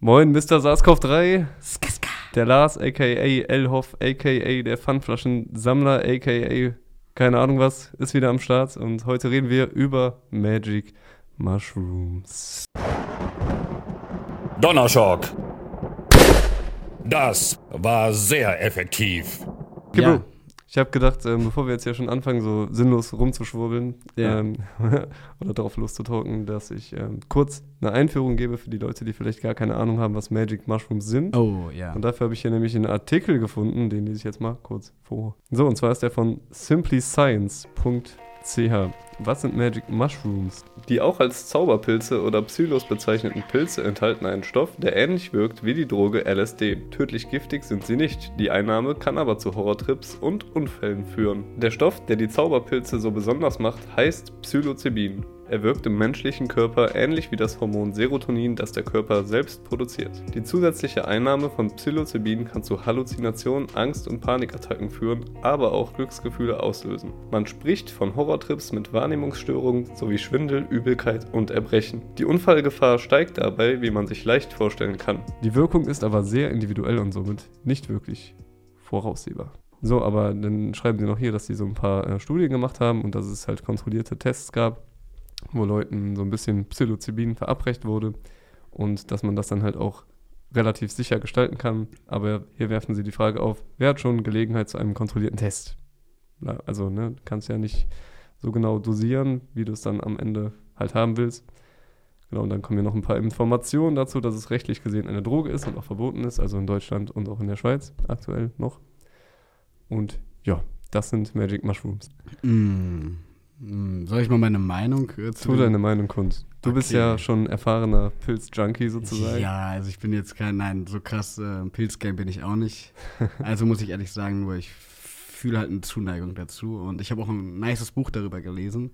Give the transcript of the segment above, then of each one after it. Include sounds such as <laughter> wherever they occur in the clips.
Moin, Mr. Sarskopf 3. Der Lars, aka Elhoff, aka der Pfandflaschensammler, aka keine Ahnung was, ist wieder am Start und heute reden wir über Magic Mushrooms. Donnerschock. Das war sehr effektiv. Gibbo. Ja. Ich habe gedacht, ähm, bevor wir jetzt hier schon anfangen, so sinnlos rumzuschwurbeln Ja. ähm, <laughs> oder darauf loszutalken, dass ich ähm, kurz eine Einführung gebe für die Leute, die vielleicht gar keine Ahnung haben, was Magic Mushrooms sind. Oh, ja. Und dafür habe ich hier nämlich einen Artikel gefunden, den lese ich jetzt mal kurz vor. So, und zwar ist der von simplyscience.ch. Was sind Magic Mushrooms? Die auch als Zauberpilze oder Psylos bezeichneten Pilze enthalten einen Stoff, der ähnlich wirkt wie die Droge LSD. Tödlich giftig sind sie nicht, die Einnahme kann aber zu Horrortrips und Unfällen führen. Der Stoff, der die Zauberpilze so besonders macht, heißt Psilocybin. Er wirkt im menschlichen Körper ähnlich wie das Hormon Serotonin, das der Körper selbst produziert. Die zusätzliche Einnahme von Psilocybin kann zu Halluzinationen, Angst- und Panikattacken führen, aber auch Glücksgefühle auslösen. Man spricht von Horrortrips mit Wahrnehmungsstörungen sowie Schwindel, Übelkeit und Erbrechen. Die Unfallgefahr steigt dabei, wie man sich leicht vorstellen kann. Die Wirkung ist aber sehr individuell und somit nicht wirklich voraussehbar. So, aber dann schreiben sie noch hier, dass sie so ein paar äh, Studien gemacht haben und dass es halt kontrollierte Tests gab, wo Leuten so ein bisschen Psilocybin verabreicht wurde und dass man das dann halt auch relativ sicher gestalten kann. Aber hier werfen sie die Frage auf, wer hat schon Gelegenheit zu einem kontrollierten Test? Also, ne, du kannst ja nicht so genau dosieren, wie du es dann am Ende halt haben willst. Genau, und dann kommen hier noch ein paar Informationen dazu, dass es rechtlich gesehen eine Droge ist und auch verboten ist, also in Deutschland und auch in der Schweiz aktuell noch. Und ja, das sind Magic Mushrooms. Mm. Mm. Soll ich mal meine Meinung äh, zu Tu deine Meinung kund. Du bist Okay. ja schon erfahrener Pilz-Junkie sozusagen. Ja, also ich bin jetzt kein, nein, so krass äh, Pilzgame bin ich auch nicht. <laughs> Also muss ich ehrlich sagen, nur ich fühle halt eine Zuneigung dazu. Und ich habe auch ein nices Buch darüber gelesen,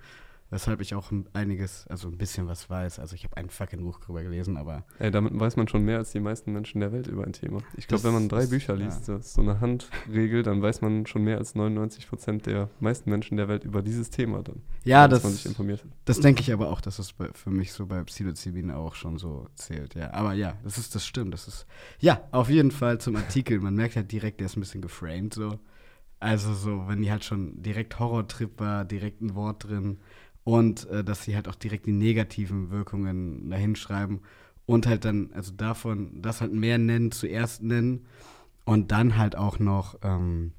weshalb ich auch ein- einiges, also ein bisschen was weiß. Also ich habe ein fucking Buch darüber gelesen, aber Ey, damit weiß man schon mehr als die meisten Menschen der Welt über ein Thema. Ich glaube, wenn man drei ist- Bücher ja. liest, das ist so eine Handregel, dann weiß man schon mehr als 99 Prozent der meisten Menschen der Welt über dieses Thema dann. ja, dass das, man sich informiert hat. das denke ich aber auch, dass es bei, für mich so bei Psilocybin auch schon so zählt. Ja, aber ja, das ist, das stimmt. Das ist, ja, auf jeden Fall zum Artikel. Man merkt halt direkt, der ist ein bisschen geframed so. Also so, wenn die halt schon direkt Horrortrip war, direkt ein Wort drin und äh, dass sie halt auch direkt die negativen Wirkungen dahin schreiben und halt dann, also davon, das halt mehr nennen, zuerst nennen und dann halt auch noch, ähm,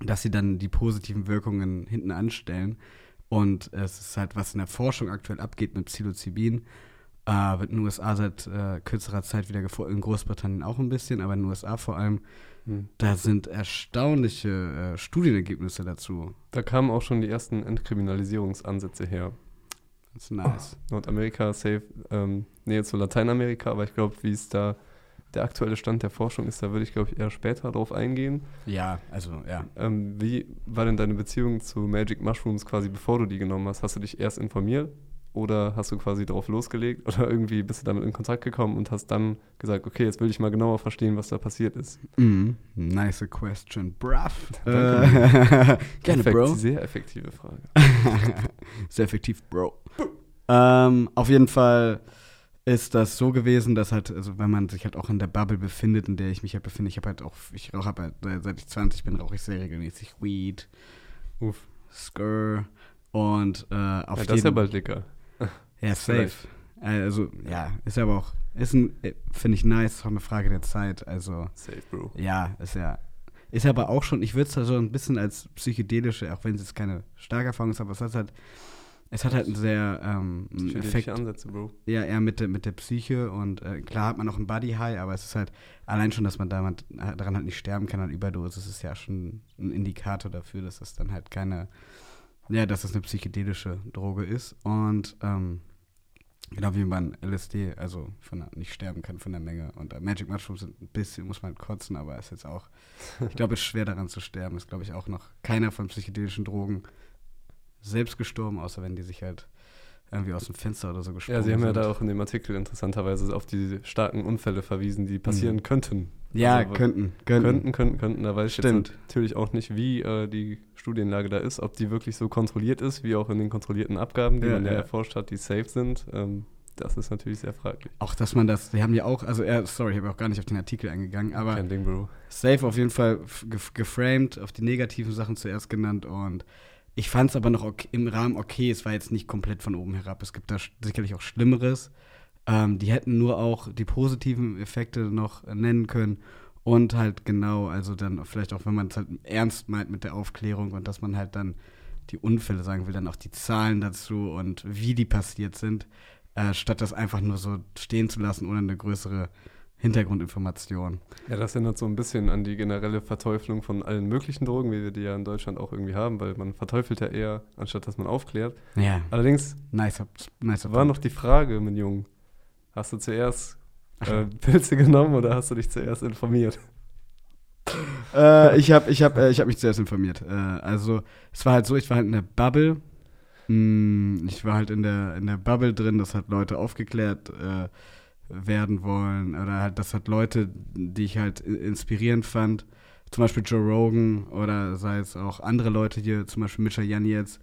dass sie dann die positiven Wirkungen hinten anstellen. Und es ist halt, was in der Forschung aktuell abgeht mit Psilocybin, äh, wird in den USA seit äh, kürzerer Zeit wieder in Großbritannien auch ein bisschen, aber in den USA vor allem, Hm. da sind erstaunliche äh, Studienergebnisse dazu. Da kamen auch schon die ersten Entkriminalisierungsansätze her. Das ist nice. Nordamerika, safe, ähm, Nähe zu Lateinamerika, aber ich glaube, wie es da der aktuelle Stand der Forschung ist, da würde ich, glaube ich, eher später drauf eingehen. Ja, also ja. Ähm, wie war denn deine Beziehung zu Magic Mushrooms quasi, bevor du die genommen hast? Hast du dich erst informiert oder hast du quasi drauf losgelegt oder irgendwie bist du damit in Kontakt gekommen und hast dann gesagt, okay, jetzt will ich mal genauer verstehen, was da passiert ist? Mhm. Nice question, bruv. Danke. Äh, <laughs> gerne, Bro. Sehr effektive Frage. <laughs> Sehr effektiv, Bro. ähm, auf jeden Fall ist das so gewesen, dass halt, also wenn man sich halt auch in der Bubble befindet, in der ich mich halt befinde, ich habe halt auch, ich rauche halt, seit ich 20 bin, rauche ich sehr regelmäßig Weed, Uff. Skur und äh, auf Ja, das ist ja jeden- bald dicker. <laughs> Ja, safe. Also, ja, ist aber auch, ist ein, äh, finde ich nice, ist auch eine Frage der Zeit, also Safe, Bro. ja, ist ja. Ist aber auch schon, ich würde es da so ein bisschen als psychedelische, auch wenn es jetzt keine starke Erfahrung ist, aber es hat halt, es hat halt einen sehr ähm, einen Effekt, Ansätze, Bro. ja, eher mit der, mit der Psyche und äh, klar hat man auch ein Body High, aber es ist halt allein schon, dass man damit, daran halt nicht sterben kann an Überdosis, ist ja schon ein Indikator dafür, dass das dann halt keine, ja, dass das eine psychedelische Droge ist und ähm, genau wie man LSD, also von der, nicht sterben kann von der Menge und äh, Magic Mushrooms sind ein bisschen, muss man kotzen, aber ist jetzt auch, ich glaube, es ist schwer daran zu sterben, ist glaube ich auch noch keiner von psychedelischen Drogen selbst gestorben, außer wenn die sich halt irgendwie aus dem Fenster oder so gesprungen Ja, sie haben ja sind. da auch in dem Artikel interessanterweise auf die starken Unfälle verwiesen, die passieren Mhm. könnten. Ja, Also, könnten, könnten. Könnten, könnten, könnten. Da weiß Stimmt. ich jetzt natürlich auch nicht, wie äh, die Studienlage da ist, ob die wirklich so kontrolliert ist, wie auch in den kontrollierten Abgaben, die Ja, man ja, ja. erforscht hat, die safe sind. Ähm, Das ist natürlich sehr fraglich. Auch, dass man das, die haben ja auch, also, äh, sorry, ich habe auch gar nicht auf den Artikel eingegangen, aber Kein Ding, Bro. safe auf jeden Fall geframed, auf die negativen Sachen zuerst genannt und ich fand es aber noch okay, im Rahmen okay. Es war jetzt nicht komplett von oben herab. Es gibt da sicherlich auch Schlimmeres. Ähm, die hätten nur auch die positiven Effekte noch äh, nennen können und halt genau, also dann vielleicht auch, wenn man es halt ernst meint mit der Aufklärung und dass man halt dann die Unfälle sagen will, dann auch die Zahlen dazu und wie die passiert sind, äh, statt das einfach nur so stehen zu lassen ohne eine größere Hintergrundinformation. Ja, das erinnert so ein bisschen an die generelle Verteuflung von allen möglichen Drogen, wie wir die ja in Deutschland auch irgendwie haben, weil man verteufelt ja eher, anstatt dass man aufklärt. Ja, Allerdings nice, nice war noch die Frage, mein Junge, hast du zuerst äh, Pilze genommen oder hast du dich zuerst informiert? <laughs> äh, ich habe ich hab, äh, ich hab mich zuerst informiert. Äh, also, es war halt so, ich war halt in der Bubble. Mm, ich war halt in der, in der Bubble drin, dass halt Leute aufgeklärt äh, werden wollen. Oder halt, dass halt Leute, die ich halt inspirierend fand, zum Beispiel Joe Rogan oder sei es auch andere Leute hier, zum Beispiel Mischa Jan jetzt,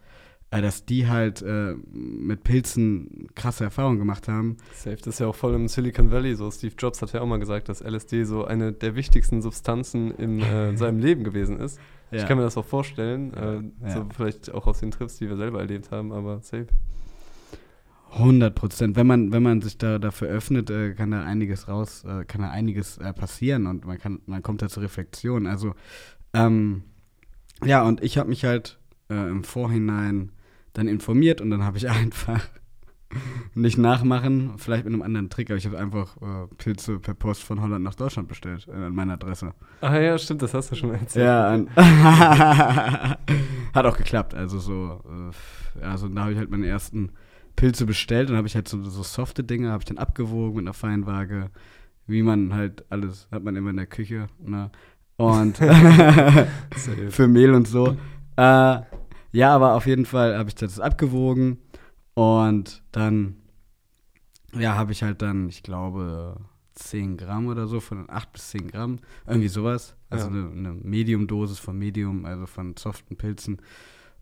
äh, dass die halt äh, mit Pilzen krasse Erfahrungen gemacht haben. Safe, das ist ja auch voll im Silicon Valley so. Steve Jobs hat ja auch mal gesagt, dass LSD so eine der wichtigsten Substanzen in, äh, in seinem Leben gewesen ist. Ich kann mir das auch vorstellen, äh, Ja. so vielleicht auch aus den Trips, die wir selber erlebt haben, aber safe. 100 Prozent. Wenn man, wenn man sich da dafür öffnet, äh, kann da einiges raus, äh, kann da einiges äh, passieren und man kann, man kommt da zur Reflexion. Also, ähm, ja, und ich habe mich halt äh, im Vorhinein dann informiert und dann habe ich <laughs> einfach nicht nachmachen, vielleicht mit einem anderen Trick, aber ich habe einfach äh, Pilze per Post von Holland nach Deutschland bestellt, äh, an meiner Adresse. Ah ja, stimmt, das hast du schon erzählt. Ja, <laughs> hat auch geklappt. Also so, äh, ja, so da habe ich halt meine ersten Pilze bestellt und habe ich halt so, so softe Dinge, habe ich dann abgewogen mit einer Feinwaage, wie man halt alles, hat man immer in der Küche, ne? Und <laughs> <laughs> für Mehl und so. Äh, ja, aber auf jeden Fall habe ich das abgewogen und dann, ja, habe ich halt dann, ich glaube, 10 Gramm oder so, von 8 bis 10 Gramm, irgendwie sowas. Also Ja. eine, eine Medium-Dosis von Medium, also von soften Pilzen.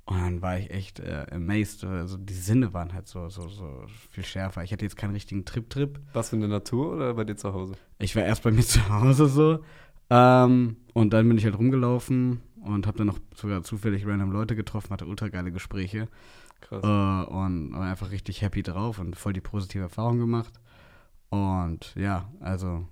Und dann war ich echt äh, amazed. Also die Sinne waren halt so, so, so viel schärfer. Ich hatte jetzt keinen richtigen Trip-Trip. Was in der Natur oder bei dir zu Hause? Ich war erst bei mir <laughs> zu Hause so. Ähm, und dann bin ich halt rumgelaufen und habe dann noch sogar zufällig random Leute getroffen, hatte ultra geile Gespräche Krass. äh, und war einfach richtig happy drauf und voll die positive Erfahrung gemacht. Und ja, also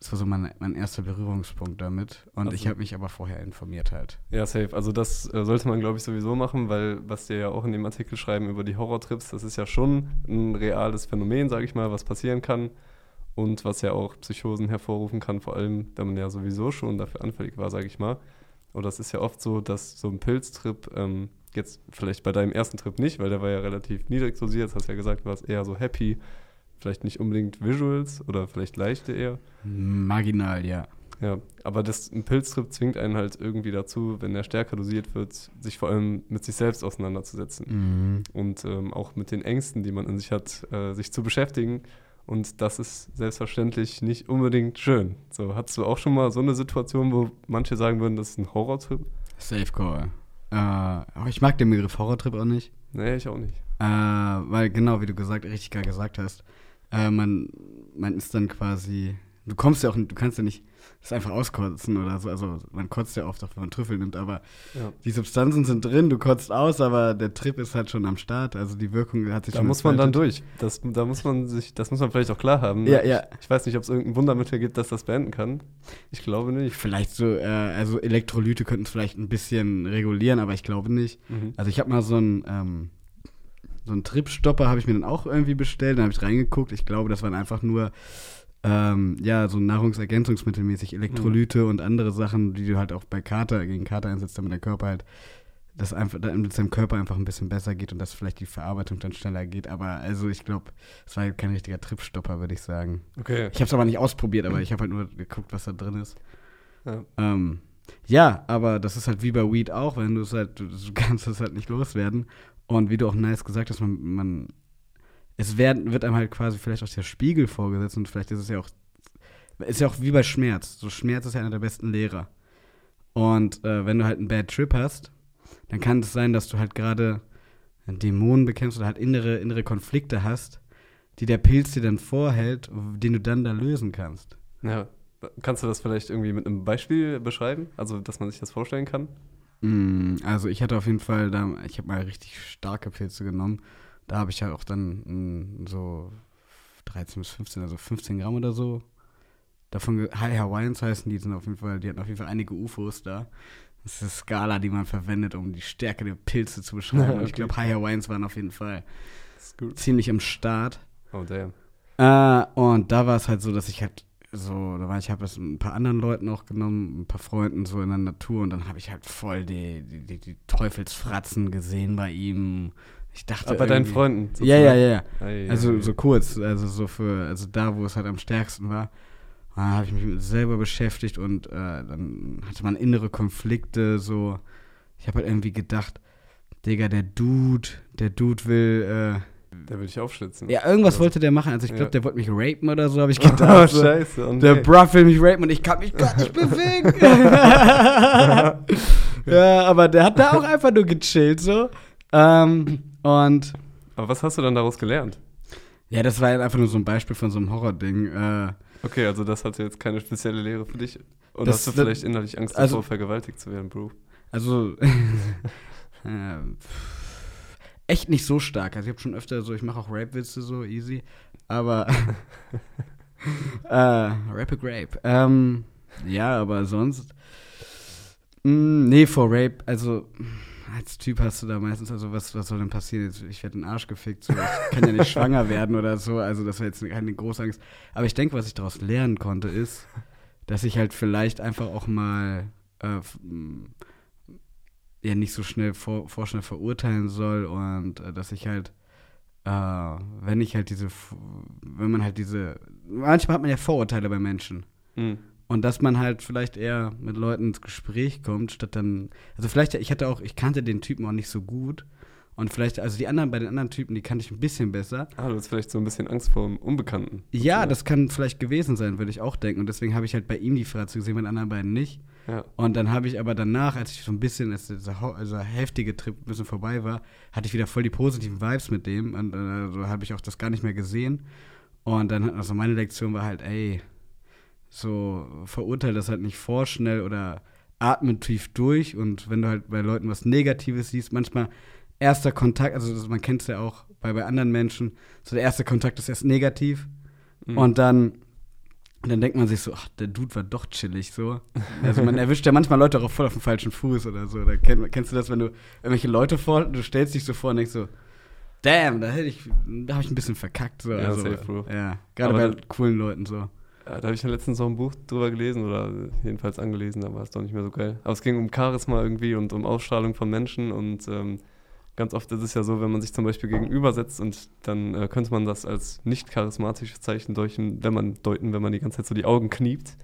das war so mein, mein erster Berührungspunkt damit. Und Also- ich habe mich aber vorher informiert halt. Ja, safe. Also das äh, sollte man, glaube ich, sowieso machen, weil was die ja auch in dem Artikel schreiben über die Horrortrips, das ist ja schon ein reales Phänomen, sage ich mal, was passieren kann und was ja auch Psychosen hervorrufen kann, vor allem, da man ja sowieso schon dafür anfällig war, sage ich mal. Oder es ist ja oft so, dass so ein Pilztrip, ähm, jetzt vielleicht bei deinem ersten Trip nicht, weil der war ja relativ niedrig dosiert, hast ja gesagt, du warst eher so happy, vielleicht nicht unbedingt Visuals oder vielleicht leichte eher. Marginal, ja. Ja, aber das, ein Pilztrip zwingt einen halt irgendwie dazu, wenn er stärker dosiert wird, sich vor allem mit sich selbst auseinanderzusetzen Mhm. und ähm, auch mit den Ängsten, die man in sich hat, äh, sich zu beschäftigen. Und das ist selbstverständlich nicht unbedingt schön. So, hattest du auch schon mal so eine Situation, wo manche sagen würden, das ist ein Horrortrip? Safe Call. Äh, aber ich mag den Begriff Horrortrip auch nicht. Nee, ich auch nicht. Äh, weil genau, wie du gesagt, richtig geil gesagt hast, äh, man, man ist dann quasi, du kommst ja auch, du kannst ja nicht das einfach auskotzen oder so, also man kotzt ja oft auch, wenn man Trüffel nimmt, aber Ja. die Substanzen sind drin, du kotzt aus, aber der Trip ist halt schon am Start, also die Wirkung hat sich Da schon muss man dann durch. Das, da muss man sich, das muss man vielleicht auch klar haben. ne? Ja, ja. Ich, weiß nicht, ob es irgendein Wundermittel gibt, das das beenden kann. Ich glaube nicht. Vielleicht so, äh, also Elektrolyte könnten es vielleicht ein bisschen regulieren, aber ich glaube nicht. Mhm. Also ich habe mal so einen, ähm, so einen Tripstopper habe ich mir dann auch irgendwie bestellt, dann habe ich reingeguckt. Ich glaube, das waren einfach nur ähm, ja, so Nahrungsergänzungsmittelmäßig Elektrolyte und andere Sachen, die du halt auch bei Kater, gegen Kater einsetzt, damit der Körper halt das einfach, damit es deinem Körper einfach ein bisschen besser geht und dass vielleicht die Verarbeitung dann schneller geht. Aber also ich glaube, es war halt kein richtiger Tripstopper, würde ich sagen. Okay. Ich habe es aber nicht ausprobiert, aber ich habe halt nur geguckt, was da drin ist. Ja. Ähm, ja, aber das ist halt wie bei Weed auch, wenn du es halt, du kannst es halt nicht loswerden. Und wie du auch nice gesagt hast, man, man es werden, wird einem halt quasi vielleicht auch der Spiegel vorgesetzt und vielleicht ist es ja auch, ist ja auch wie bei Schmerz. So Schmerz ist ja einer der besten Lehrer. Und äh, wenn du halt einen Bad Trip hast, dann kann es sein, dass du halt gerade Dämonen bekämpfst oder halt innere, innere Konflikte hast, die der Pilz dir dann vorhält, den du dann da lösen kannst. Ja. Kannst du das vielleicht irgendwie mit einem Beispiel beschreiben? Also, dass man sich das vorstellen kann? Mm, also ich hatte auf jeden Fall da, ich habe mal richtig starke Pilze genommen. Da habe ich halt auch dann mm, so 13 bis 15, also 15 Gramm oder so. Davon, High Hawaiians heißen die, sind auf jeden Fall, die hatten auf jeden Fall einige UFOs da. Das ist eine Skala, die man verwendet, um die Stärke der Pilze zu beschreiben. <laughs> Und ich Okay. glaube, High Hawaiians waren auf jeden Fall ziemlich am Start. Oh, damn. Äh, und da war es halt so, dass ich halt so, da war ich, habe das mit ein paar anderen Leuten auch genommen, ein paar Freunden so in der Natur und dann habe ich halt voll die, die, die, Teufelsfratzen gesehen bei ihm. Ich dachte. Aber bei deinen Freunden? Ja, ja, ja, ja. Ei, Also ei, so kurz, also so für, also da, wo es halt am stärksten war. Da habe ich mich mit selber beschäftigt und äh, dann hatte man innere Konflikte, so. Ich habe halt irgendwie gedacht, Digga, der Dude, der Dude will, äh, Der will dich aufschlitzen. ja, irgendwas Also- wollte der machen. Also ich glaube, Ja. der wollte mich rapen oder so, habe ich <laughs> Oh, gedacht. so. scheiße. Und Der nee. Bruff will mich rapen und ich kann mich gar nicht <laughs> bewegen. <laughs> ja, aber der hat da auch einfach nur gechillt so. Ähm, und Aber was hast du dann daraus gelernt? ja, das war einfach nur so ein Beispiel von so einem Horror-Ding. Äh, Okay, also das hatte jetzt keine spezielle Lehre für dich. Oder Das- hast du vielleicht innerlich Angst also- davor, vergewaltigt zu werden, Bro? also äh, echt nicht so stark. Also ich habe schon öfter so, ich mache auch Rape-Witze so easy, aber <laughs> äh, Rapid Rape. Ähm, ja, aber sonst mh, nee, vor Rape, also als Typ hast du da meistens, also was, was soll denn passieren? Jetzt, ich werde in den Arsch gefickt, so. ich kann ja nicht <laughs> schwanger werden oder so, also das war jetzt keine große Angst. Aber ich denke, was ich daraus lernen konnte, ist, dass ich halt vielleicht einfach auch mal äh, f- m, ja nicht so schnell vor, vorschnell verurteilen soll und äh, dass ich halt, äh, wenn ich halt diese, wenn man halt diese, manchmal hat man ja Vorurteile bei Menschen. Mhm. Und dass man halt vielleicht eher mit Leuten ins Gespräch kommt, statt dann. Also vielleicht, ich hatte auch, ich kannte den Typen auch nicht so gut. Und vielleicht, also die anderen, bei den anderen Typen, die kannte ich ein bisschen besser. Ah, du hast vielleicht so ein bisschen Angst vor dem Unbekannten. Ja, das kann vielleicht gewesen sein, würde ich auch denken. Und deswegen habe ich halt bei ihm die Fratze gesehen, bei den anderen beiden nicht. Ja. Und dann habe ich aber danach, als ich so ein bisschen, als dieser, also heftige Trip ein bisschen vorbei war, hatte ich wieder voll die positiven Vibes mit dem. Und äh, habe ich auch das gar nicht mehr gesehen. Und dann, also meine Lektion war halt, ey, so verurteile das halt nicht vorschnell oder atme tief durch. Und wenn du halt bei Leuten was Negatives siehst, manchmal erster Kontakt, also das, man kennt es ja auch bei, bei anderen Menschen, so der erste Kontakt ist erst negativ. Mhm. Und dann, und dann denkt man sich so, ach, der Dude war doch chillig so. Also man erwischt ja manchmal Leute auch voll auf dem falschen Fuß oder so. Da kenn, kennst du das, wenn du irgendwelche Leute vor, du stellst dich so vor und denkst so, damn, da hätte ich, da habe ich ein bisschen verkackt. So. Ja, also, safe. Ja, gerade bei dann- coolen Leuten so. Ja, da habe ich ja letztens noch ein Buch drüber gelesen oder jedenfalls angelesen, da war es doch nicht mehr so geil. Aber es ging um Charisma irgendwie und um Ausstrahlung von Menschen und ähm, ganz oft ist es ja so, wenn man sich zum Beispiel gegenübersetzt und dann äh, könnte man das als nicht charismatisches Zeichen deuten, wenn man deuten, wenn man die ganze Zeit so die Augen kniept.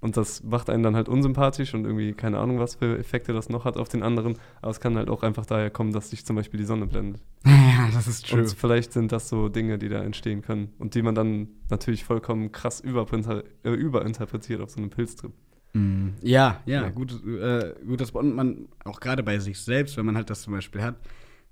Und das macht einen dann halt unsympathisch und irgendwie keine Ahnung, was für Effekte das noch hat auf den anderen. Aber es kann halt auch einfach daher kommen, dass sich zum Beispiel die Sonne blendet. <laughs> Ja, das ist true. Und vielleicht sind das so Dinge, die da entstehen können und die man dann natürlich vollkommen krass äh, überinterpretiert auf so einem Pilztrip. Mm, Ja, ja, Ja. Gut, äh, gutes und man auch gerade bei sich selbst, wenn man halt das zum Beispiel hat,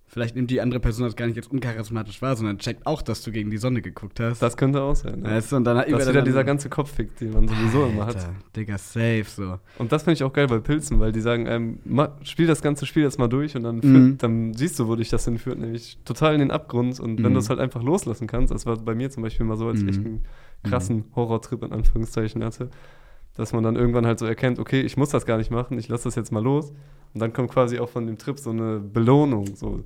vielleicht nimmt die andere Person das gar nicht als uncharismatisch wahr, sondern checkt auch, dass du gegen die Sonne geguckt hast. Das könnte auch sein. Ja. weißt du, und dann Das ist wieder dieser ganze Kopffick, den man sowieso immer hat. Alter, Digga, safe so. Und das finde ich auch geil bei Pilzen, weil die sagen, ähm, ma, spiel das ganze Spiel jetzt mal durch und dann, Mhm. führt, dann siehst du, wo dich das hinführt, nämlich total in den Abgrund. Und wenn Mhm. du es halt einfach loslassen kannst, das war bei mir zum Beispiel mal so, als ich Mhm. echt einen krassen Horrortrip in Anführungszeichen hatte, dass man dann irgendwann halt so erkennt, okay, ich muss das gar nicht machen, ich lasse das jetzt mal los. Und dann kommt quasi auch von dem Trip so eine Belohnung. So.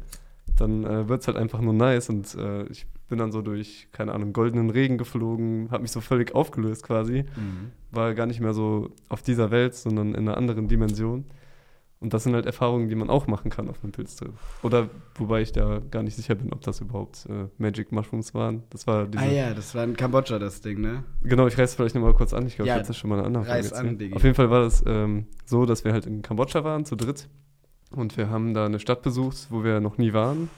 Dann äh, wird es halt einfach nur nice und äh, ich bin dann so durch, keine Ahnung, goldenen Regen geflogen, habe mich so völlig aufgelöst quasi war gar nicht mehr so auf dieser Welt, sondern in einer anderen Dimension. Und das sind halt Erfahrungen, die man auch machen kann auf einem Pilztrip. Oder wobei ich da gar nicht sicher bin, ob das überhaupt äh, Magic Mushrooms waren. Das war diese. Ah ja, das war in Kambodscha das Ding, ne? Genau, ich reiß vielleicht nochmal kurz an. Ich glaube, Ja, ich habe das schon mal in einer anderen reiß an. Diggi. Auf jeden Fall war das ähm, so, dass wir halt in Kambodscha waren, zu dritt. Und wir haben da eine Stadt besucht, wo wir noch nie waren.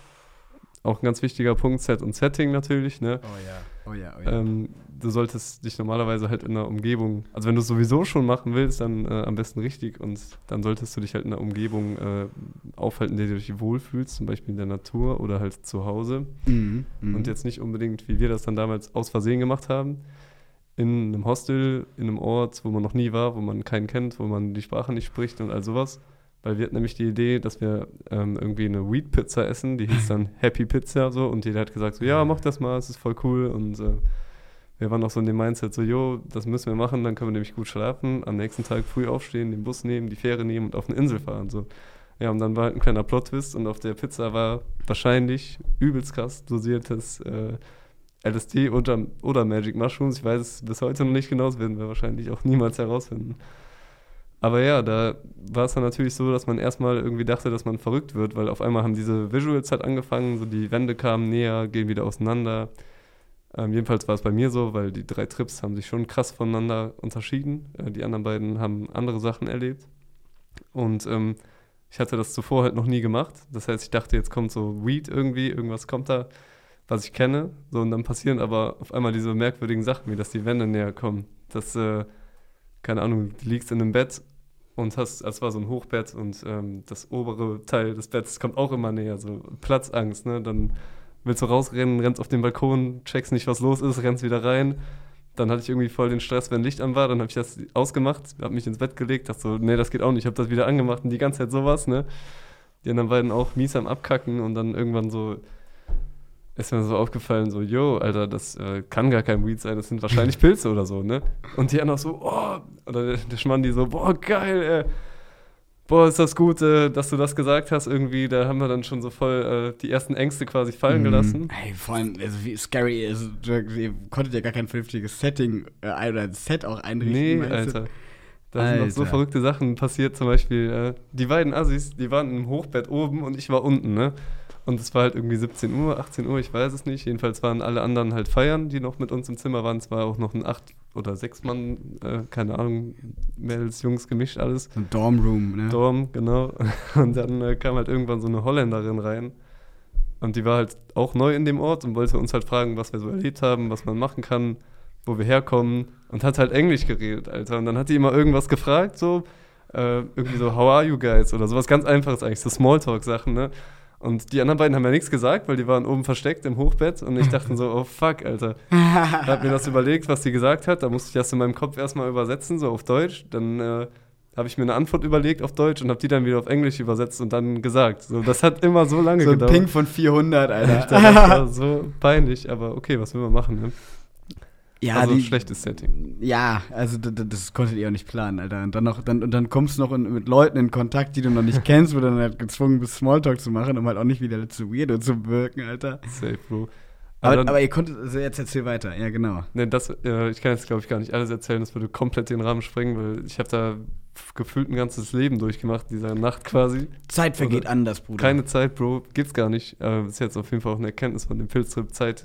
Auch ein ganz wichtiger Punkt, Set und Setting natürlich, ne? Oh ja, oh ja, oh ja. Ähm, du solltest dich normalerweise halt in einer Umgebung, also wenn du es sowieso schon machen willst, dann äh, am besten richtig und dann solltest du dich halt in einer Umgebung äh, aufhalten, in der du dich wohlfühlst, zum Beispiel in der Natur oder halt zu Hause. Mhm, mhm. Und jetzt nicht unbedingt, wie wir das dann damals aus Versehen gemacht haben, in einem Hostel, in einem Ort, wo man noch nie war, wo man keinen kennt, wo man die Sprache nicht spricht und all sowas. Weil wir hatten nämlich die Idee, dass wir ähm, irgendwie eine Weed-Pizza essen, die hieß dann <laughs> Happy Pizza so und jeder hat gesagt so, ja, mach das mal, es ist voll cool und äh, wir waren auch so in dem Mindset so, jo, das müssen wir machen, dann können wir nämlich gut schlafen, am nächsten Tag früh aufstehen, den Bus nehmen, die Fähre nehmen und auf eine Insel fahren so. Ja, und dann war halt ein kleiner Plot-Twist und auf der Pizza war wahrscheinlich übelst krass dosiertes äh, LSD oder, oder Magic Mushrooms. Ich weiß es bis heute noch nicht genau, das werden wir wahrscheinlich auch niemals herausfinden. Aber ja, da war es dann natürlich so, dass man erstmal irgendwie dachte, dass man verrückt wird, weil auf einmal haben diese Visuals halt angefangen, so die Wände kamen näher, gehen wieder auseinander. Ähm, jedenfalls war es bei mir so, weil die drei Trips haben sich schon krass voneinander unterschieden. Äh, die anderen beiden haben andere Sachen erlebt. Und ähm, ich hatte das zuvor halt noch nie gemacht. Das heißt, ich dachte, jetzt kommt so Weed irgendwie, irgendwas kommt da, was ich kenne. So, und dann passieren aber auf einmal diese merkwürdigen Sachen, wie dass die Wände näher kommen. Das, äh, keine Ahnung, du liegst in einem Bett und hast, es war so ein Hochbett und ähm, das obere Teil des Betts kommt auch immer näher, so Platzangst, ne? Dann willst du rausrennen, rennst auf den Balkon, checkst nicht, was los ist, rennst wieder rein. Dann hatte ich irgendwie voll den Stress, wenn Licht an war, dann habe ich das ausgemacht, habe mich ins Bett gelegt, dachte so, nee, das geht auch nicht, ich habe das wieder angemacht und die ganze Zeit sowas, ne? Die anderen beiden auch mies am Abkacken und dann irgendwann so ist mir so aufgefallen, so, yo, Alter, das äh, kann gar kein Weed sein, das sind wahrscheinlich Pilze oder so, ne? Und die anderen so, oh, oder der, der Schmann, die so, boah, geil, ey. Boah, ist das gut, äh, dass du das gesagt hast, irgendwie, da haben wir dann schon so voll äh, die ersten Ängste quasi fallen Mhm. gelassen. Ey, vor allem, also wie scary ist, ihr konntet ja gar kein vernünftiges Setting äh, oder ein Set auch einrichten. Nee, meinst du? Alter. Da sind noch so Alter. verrückte Sachen passiert, zum Beispiel, äh, die beiden Assis, die waren im Hochbett oben und ich war unten, ne? Und es war halt irgendwie 17 Uhr, 18 Uhr, ich weiß es nicht. Jedenfalls waren alle anderen halt feiern, die noch mit uns im Zimmer waren. Es war auch noch ein 8 oder 6 Mann, äh, keine Ahnung, Mädels, Jungs gemischt alles. Ein Dormroom, ne? Dorm, genau. <laughs> Und dann äh, kam halt irgendwann so eine Holländerin rein. Und die war halt auch neu in dem Ort und wollte uns halt fragen, was wir so erlebt haben, was man machen kann, wo wir herkommen. Und hat halt Englisch geredet, Alter. Und dann hat die immer irgendwas gefragt, so, äh, irgendwie so, how are you guys? Oder sowas ganz Einfaches eigentlich, so Smalltalk-Sachen, ne? Und die anderen beiden haben ja nichts gesagt, weil die waren oben versteckt im Hochbett. Und ich dachte so, oh fuck, Alter. hab mir das überlegt, was die gesagt hat. Da musste ich das in meinem Kopf erstmal übersetzen, so auf Deutsch. Dann äh, habe ich mir eine Antwort überlegt auf Deutsch und habe die dann wieder auf Englisch übersetzt und dann gesagt. So, das hat immer so lange so ein gedauert. Ping von 400, Alter. Alter, das war <laughs> so peinlich, aber okay, was will man machen, ne? Ja, also die, schlechtes Setting. Ja, also das, das konntet ihr auch nicht planen, Alter. Und dann noch, dann, und dann kommst du noch in, mit Leuten in Kontakt, die du noch nicht kennst, wo du dann halt gezwungen bist, Smalltalk zu machen, um halt auch nicht wieder der letzte Weirdo zu wirken, Alter. Safe, Bro. Aber, dann- aber ihr konntet, also jetzt erzähl weiter, ja genau. Ne, das, äh, ich kann jetzt, glaube ich, gar nicht alles erzählen, das würde komplett den Rahmen sprengen, weil ich habe da gefühlt ein ganzes Leben durchgemacht, dieser Nacht quasi. Zeit vergeht Oder- anders, Bruder. Keine Zeit, Bro, gibt's gar nicht. Äh, ist jetzt auf jeden Fall auch eine Erkenntnis von dem Pilztrip Zeit.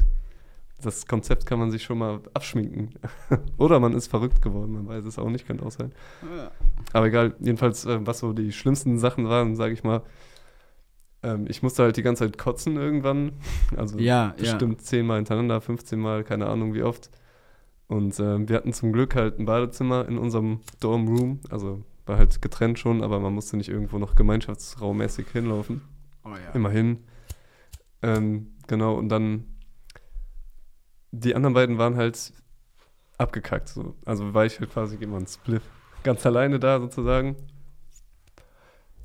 Das Konzept kann man sich schon mal abschminken. <laughs> Oder man ist verrückt geworden, man weiß es auch nicht, könnte auch sein. Ja. Aber egal, jedenfalls, äh, was so die schlimmsten Sachen waren, sage ich mal. Ähm, ich musste halt die ganze Zeit kotzen irgendwann. Also Ja, ja. bestimmt zehnmal hintereinander, 15 Mal, keine Ahnung wie oft. Und ähm, wir hatten zum Glück halt ein Badezimmer in unserem Dormroom. Also war halt getrennt schon, aber man musste nicht irgendwo noch gemeinschaftsraummäßig hinlaufen. Oh ja. Immerhin. Ähm, genau, und dann die anderen beiden waren halt abgekackt. So. Also war ich halt quasi immer ein Spliff. Ganz alleine da sozusagen.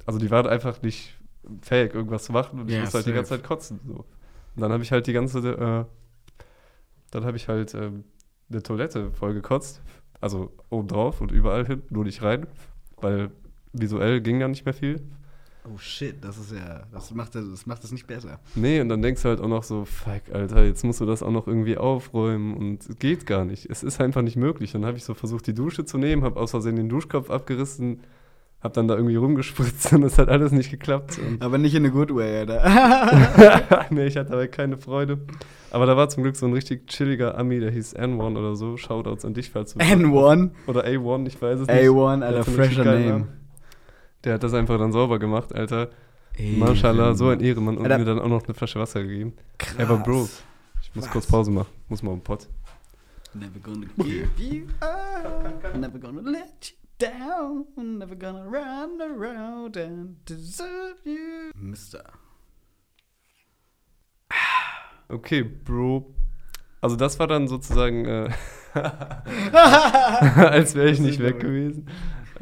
Also die waren einfach nicht fähig, irgendwas zu machen und ich Ja, musste halt die safe. ganze Zeit kotzen. So. Und dann habe ich halt die ganze, äh, dann habe ich halt ähm, eine Toilette voll gekotzt. Also oben drauf und überall hin, nur nicht rein. Weil visuell ging da nicht mehr viel. Oh shit, das ist ja, das macht das, das macht das nicht besser. Nee, und dann denkst du halt auch noch so, fuck, Alter, jetzt musst du das auch noch irgendwie aufräumen und geht gar nicht. Es ist einfach nicht möglich. Dann habe ich so versucht, die Dusche zu nehmen, habe aus Versehen den Duschkopf abgerissen, habe dann da irgendwie rumgespritzt und es hat alles nicht geklappt. Aber nicht in a good way, Alter. <laughs> nee, ich hatte dabei keine Freude. Aber da war zum Glück so ein richtig chilliger Ami, der hieß N1 oder so. Shoutouts an dich, falls du. N1, Oder A1, ich weiß es nicht. A1, Der Alter, fresher Name. Namen. Der hat das einfach dann sauber gemacht, Alter. Mashallah, so ein Ehrenmann. Ehrenmann und Alter. mir dann auch noch eine Flasche Wasser gegeben. Krass. Aber Bro, ich muss Was? kurz Pause machen. Muss mal im Pott. Never gonna give you up. Never gonna let you down. Never gonna run around and desert you. Mister. Okay, Bro. Also das war dann sozusagen, äh, <laughs> <laughs> als wäre ich nicht weg gewesen.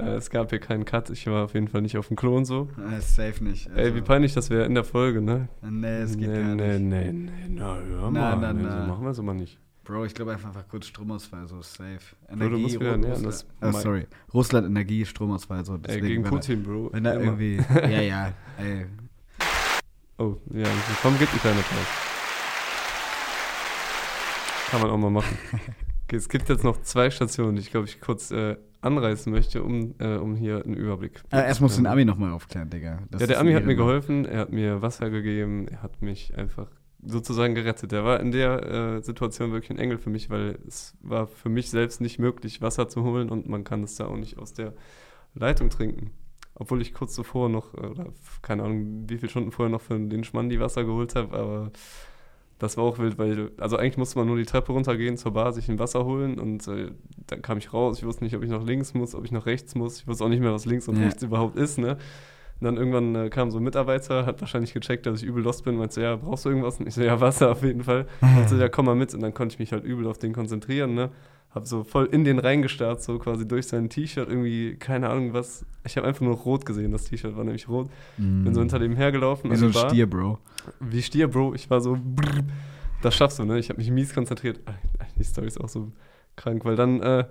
Äh, es gab hier keinen Cut. Ich war auf jeden Fall nicht auf dem Klo und so. Äh, safe nicht. Ey, wie peinlich das wäre in der Folge, ne? Nee, es geht nee, gar nee, nicht. nee, nee, na, hör Na, mal. na, nee, na. So machen wir es aber nicht. Bro, ich glaube einfach, einfach kurz Stromausfall, so safe. Bro, du musst wieder Russland, das Mic. sorry. Russland Energie, Stromausfall, so. Ey, Deswegen, gegen wenn da- Putin, Bro. Wenn da Immer. irgendwie. <laughs> ja, ja, ey. Oh, ja, komm, gib die kleine Pause. Kann man auch mal machen. <laughs> Okay, es gibt jetzt noch zwei Stationen, die ich glaube ich kurz äh, anreißen möchte, um, äh, um hier einen Überblick. Ah, erst musst du den Ami nochmal aufklären, Digga. Das ja, der Ami hat mir geholfen, er hat mir Wasser gegeben, er hat mich einfach sozusagen gerettet. Er war in der äh, Situation wirklich ein Engel für mich, weil es war für mich selbst nicht möglich, Wasser zu holen und man kann es da auch nicht aus der Leitung trinken. Obwohl ich kurz zuvor noch, äh, oder keine Ahnung, wie viele Stunden vorher noch für den Schmandi Wasser geholt habe, aber das war auch wild, weil, also eigentlich musste man nur die Treppe runtergehen zur Bar, sich ein Wasser holen und äh, dann kam ich raus. Ich wusste nicht, ob ich nach links muss, ob ich nach rechts muss. Ich wusste auch nicht mehr, was links und Ja. rechts überhaupt ist, ne? Und dann irgendwann äh, kam so ein Mitarbeiter, hat wahrscheinlich gecheckt, dass ich übel lost bin, meinte so, ja, brauchst du irgendwas? Und ich so, ja, Wasser auf jeden Fall. <laughs> Und so, ja, komm mal mit. Und dann konnte ich mich halt übel auf den konzentrieren, ne? Hab so voll in den reingestarrt, so quasi durch sein T-Shirt irgendwie, keine Ahnung was. Ich habe einfach nur rot gesehen, das T-Shirt war nämlich rot. Bin so hinter dem hergelaufen. Wie so ein Bar. Stier, Bro. Wie Stier, Bro. Ich war so, brrr, das schaffst du, ne? Ich habe mich mies konzentriert. Die Story ist auch so krank, weil dann äh,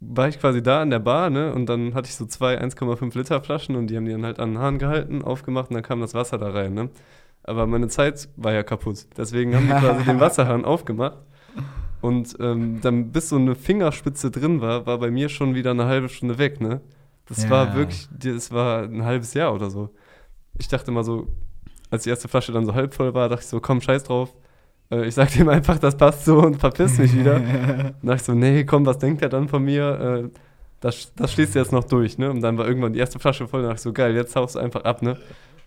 war ich quasi da an der Bar, ne? Und dann hatte ich so zwei 1,5 Liter Flaschen und die haben die dann halt an den Hahn gehalten, aufgemacht und dann kam das Wasser da rein, ne? Aber meine Zeit war ja kaputt. Deswegen haben die quasi den <laughs> Wasserhahn aufgemacht. Und ähm, dann, bis so eine Fingerspitze drin war, war bei mir schon wieder eine halbe Stunde weg, ne? Das Ja. war wirklich, das war ein halbes Jahr oder so. Ich dachte immer so, als die erste Flasche dann so halb voll war, dachte ich so, komm, scheiß drauf. Äh, ich sag dem einfach, das passt so und verpiss mich wieder. <laughs> Dann dachte ich so, nee, komm, was denkt er dann von mir? Äh, das, das du jetzt noch durch, ne? Und dann war irgendwann die erste Flasche voll, dann dachte ich so, geil, jetzt haust du einfach ab, ne?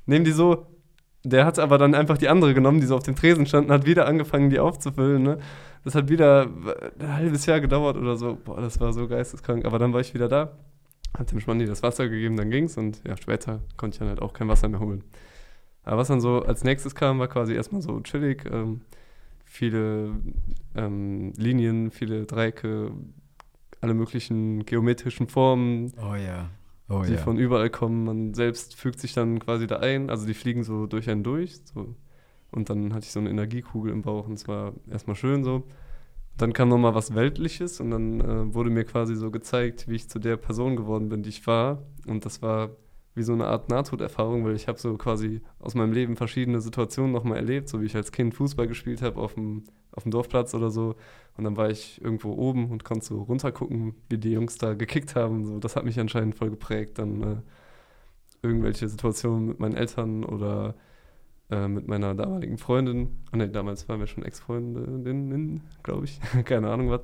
Nehmen die so, der hat aber dann einfach die andere genommen, die so auf dem Tresen standen, hat wieder angefangen, die aufzufüllen, ne? Das hat wieder ein halbes Jahr gedauert oder so. Boah, das war so geisteskrank. Aber dann war ich wieder da, hab dem Schmandi das Wasser gegeben, dann ging's und ja, später konnte ich dann halt auch kein Wasser mehr holen. Aber was dann so als nächstes kam, war quasi erstmal so chillig. Ähm, viele ähm, Linien, viele Dreiecke, alle möglichen geometrischen Formen, Oh ja. Oh die ja. von überall kommen. Man selbst fügt sich dann quasi da ein. Also die fliegen so durch einen durch. So. Und dann hatte ich so eine Energiekugel im Bauch und es war erstmal schön so. Dann kam nochmal was Weltliches und dann äh, wurde mir quasi so gezeigt, wie ich zu der Person geworden bin, die ich war. Und das war wie so eine Art Nahtoderfahrung, weil ich habe so quasi aus meinem Leben verschiedene Situationen nochmal erlebt, so wie ich als Kind Fußball gespielt habe auf dem, auf dem Dorfplatz oder so. Und dann war ich irgendwo oben und konnte so runtergucken, wie die Jungs da gekickt haben. So, das hat mich anscheinend voll geprägt. Dann äh, irgendwelche Situationen mit meinen Eltern oder äh, mit meiner damaligen Freundin. Ah ne, damals waren wir schon Ex-Freundinnen, glaube ich. <laughs> Keine Ahnung was.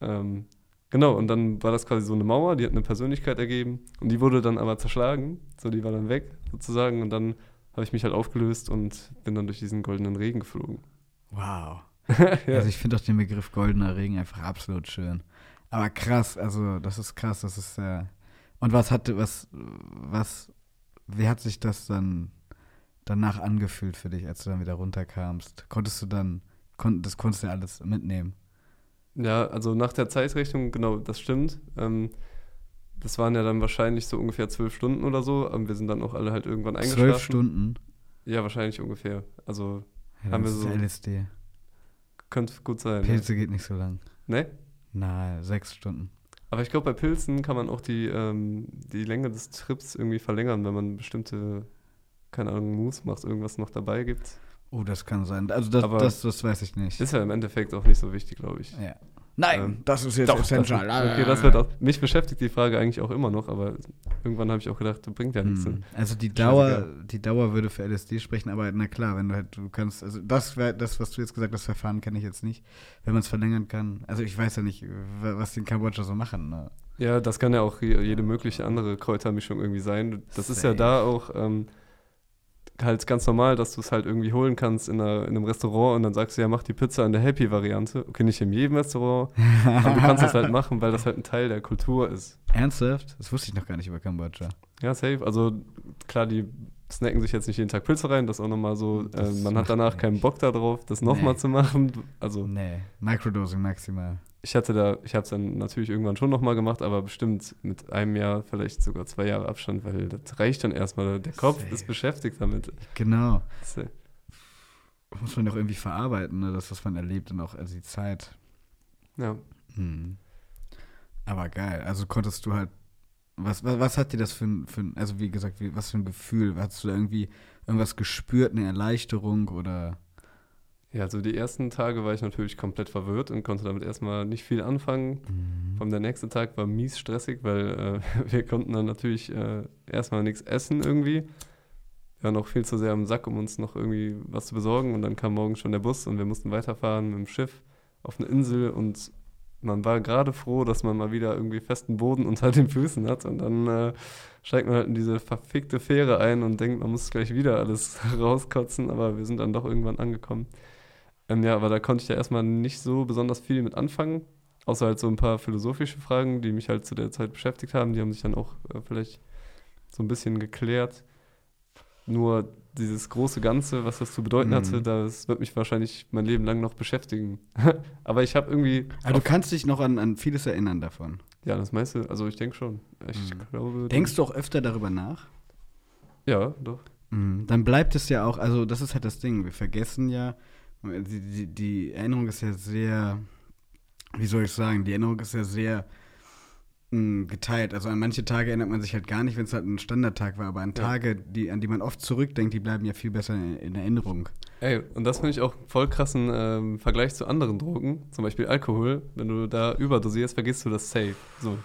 Ähm, genau, und dann war das quasi so eine Mauer, die hat eine Persönlichkeit ergeben. Und die wurde dann aber zerschlagen. So, die war dann weg, sozusagen. Und dann habe ich mich halt aufgelöst und bin dann durch diesen goldenen Regen geflogen. Wow. <laughs> ja. Also ich finde auch den Begriff goldener Regen einfach absolut schön. Aber krass, also das ist krass, das ist äh Und was hatte, was, was, wie hat sich das dann danach angefühlt für dich, als du dann wieder runterkamst? Konntest du dann, kon, das konntest du ja alles mitnehmen? Ja, also nach der Zeitrechnung, genau, das stimmt. Ähm, das waren ja dann wahrscheinlich so ungefähr zwölf Stunden oder so, aber wir sind dann auch alle halt irgendwann eingeschlafen. Zwölf Stunden? Ja, wahrscheinlich ungefähr. Also Ja, Haben das wir ist so- LSD. könnte gut sein. Ja. Pilze geht nicht so lang. Ne? Na, sechs Stunden. Aber ich glaube, bei Pilzen kann man auch die, ähm, die Länge des Trips irgendwie verlängern, wenn man bestimmte, keine Ahnung, Moves macht, irgendwas noch dabei gibt. Oh, das kann sein. Also das, Aber- das, das weiß ich nicht. Ist ja im Endeffekt auch nicht so wichtig, glaube ich. ja. Nein, Ähm, das ist jetzt Doch, essential. Das, okay, das wird auch, mich beschäftigt die Frage eigentlich auch immer noch, aber irgendwann habe ich auch gedacht, das bringt ja nichts. Hm. Also die Scheißegal. Dauer, die Dauer würde für LSD sprechen, aber na klar, wenn du halt, du kannst, also das wäre das, was du jetzt gesagt hast, Verfahren kenne ich jetzt nicht. Wenn man es verlängern kann, also ich weiß ja nicht, wa- was die in Kambodscha so machen. Ne? Ja, das kann ja auch je- jede mögliche andere Kräutermischung irgendwie sein. Das ist ja Safe. da auch ähm, halt ganz normal, dass du es halt irgendwie holen kannst in, einer, in einem Restaurant und dann sagst du, ja, mach die Pizza in der Happy-Variante. Okay, nicht in jedem Restaurant, aber du kannst das halt <laughs> machen, weil das halt ein Teil der Kultur ist. Ernsthaft? Das wusste ich noch gar nicht über Kambodscha. Ja, safe. Also klar, die snacken sich jetzt nicht jeden Tag Pilze rein, das auch nochmal so, äh, man hat danach keinen. Bock darauf, das nochmal Nee. zu machen. Also Nee, Microdosing maximal. ich hatte da, ich habe es dann natürlich irgendwann schon nochmal gemacht, aber bestimmt mit einem Jahr, vielleicht sogar zwei Jahre Abstand, weil das reicht dann erstmal. Der Kopf Safe. ist beschäftigt damit. Genau. Äh, Muss man doch irgendwie verarbeiten, ne? das, was man erlebt und auch also die Zeit. ja. Hm. Aber geil. Also konntest du halt. Was, was, was hat dir das für ein, für ein, also wie gesagt, wie, was für ein Gefühl? Hast du da irgendwie irgendwas gespürt, eine Erleichterung oder? ja, also die ersten Tage war ich natürlich komplett verwirrt und konnte damit erstmal nicht viel anfangen. Mhm. Vor allem der nächste Tag war mies stressig, weil äh, <laughs> wir konnten dann natürlich äh, erstmal nichts essen irgendwie. Wir waren noch viel zu sehr am Sack, um uns noch irgendwie was zu besorgen. Und dann kam morgen schon der Bus und wir mussten weiterfahren mit dem Schiff auf eine Insel. Und man war gerade froh, dass man mal wieder irgendwie festen Boden <laughs> unter den Füßen hat. Und dann äh, steigt man halt in diese verfickte Fähre ein und denkt, man muss gleich wieder alles <laughs> rauskotzen. Aber wir sind dann doch irgendwann angekommen. Ähm, ja, aber da konnte ich ja erstmal nicht so besonders viel mit anfangen. Außer halt so ein paar philosophische Fragen, die mich halt zu der Zeit beschäftigt haben. Die haben sich dann auch äh, vielleicht so ein bisschen geklärt. Nur dieses große Ganze, was das zu bedeuten Mhm. hatte, das wird mich wahrscheinlich mein Leben lang noch beschäftigen. <laughs> Aber ich habe irgendwie. Aber du kannst dich noch an, an vieles erinnern davon. Ja, das meiste, also ich denke schon. Ich Mhm. glaube. Denkst du auch öfter darüber nach? Ja, doch. Mhm. Dann bleibt es ja auch, also das ist halt das Ding, wir vergessen ja, die, die, die Erinnerung ist ja sehr, wie soll ich sagen, die Erinnerung ist ja sehr geteilt. Also an manche Tage erinnert man sich halt gar nicht, wenn es halt ein Standardtag war, aber an. Tage, die, an die man oft zurückdenkt, die bleiben ja viel besser in, in Erinnerung. Ey, und das finde ich auch voll krassen ähm, Vergleich zu anderen Drogen, zum Beispiel Alkohol. Wenn du da überdosierst, vergisst du das safe. So.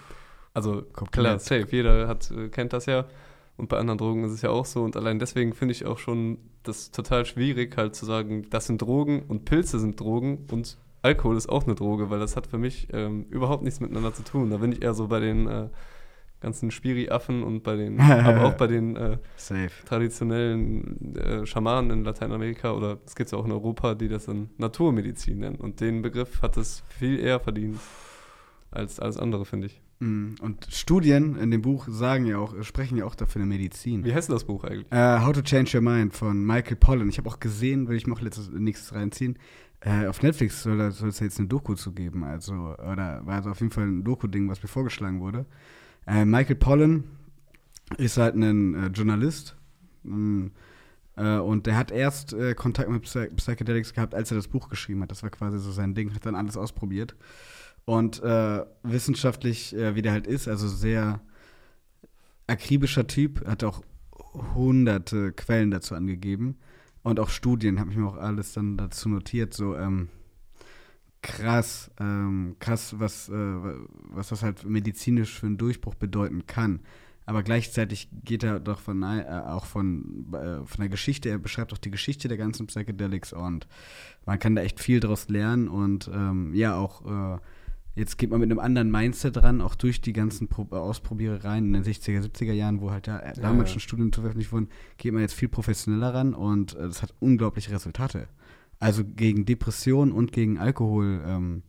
Also Komplett. klar, safe. Jeder hat, äh, kennt das ja. Und bei anderen Drogen ist es ja auch so. Und allein deswegen finde ich auch schon das total schwierig, halt zu sagen, das sind Drogen und Pilze sind Drogen und Alkohol ist auch eine Droge, weil das hat für mich ähm, überhaupt nichts miteinander zu tun. Da bin ich eher so bei den äh, ganzen Spiri-Affen und bei den, <laughs> aber auch bei den äh, traditionellen äh, Schamanen in Lateinamerika oder es gibt ja auch in Europa, die das dann Naturmedizin nennen. Und den Begriff hat es viel eher verdient als alles andere, finde ich. Mhm. Und Studien in dem Buch sagen ja auch, sprechen ja auch dafür eine Medizin. Wie heißt das Buch eigentlich? Äh, How to Change Your Mind von Michael Pollan. Ich habe auch gesehen, will ich noch letztes, nächstes reinziehen. Äh, auf Netflix soll es soll jetzt eine Doku zu geben. Also, oder war also auf jeden Fall ein Doku-Ding, was mir vorgeschlagen wurde. Äh, Michael Pollan ist halt ein äh, Journalist. Mm, äh, und der hat erst äh, Kontakt mit Psy Psychedelics gehabt, als er das Buch geschrieben hat. Das war quasi so sein Ding, hat dann alles ausprobiert. Und äh, wissenschaftlich, wie der halt ist, also sehr akribischer Typ, hat auch hunderte Quellen dazu angegeben und auch Studien, habe ich mir auch alles dann dazu notiert, so ähm, krass, ähm, krass, was, äh, was das halt medizinisch für einen Durchbruch bedeuten kann. Aber gleichzeitig geht er doch von, äh, auch von, äh, von der Geschichte, er beschreibt auch die Geschichte der ganzen Psychedelics und man kann da echt viel draus lernen und ähm, ja, auch äh, jetzt geht man mit einem anderen Mindset ran, auch durch die ganzen Pro Ausprobierereien in den 60er, 70er Jahren, wo halt ja, äh, damals ja. schon Studien veröffentlicht wurden, geht man jetzt viel professioneller ran und äh, das hat unglaubliche Resultate. Also gegen Depression und gegen Alkohol, ähm,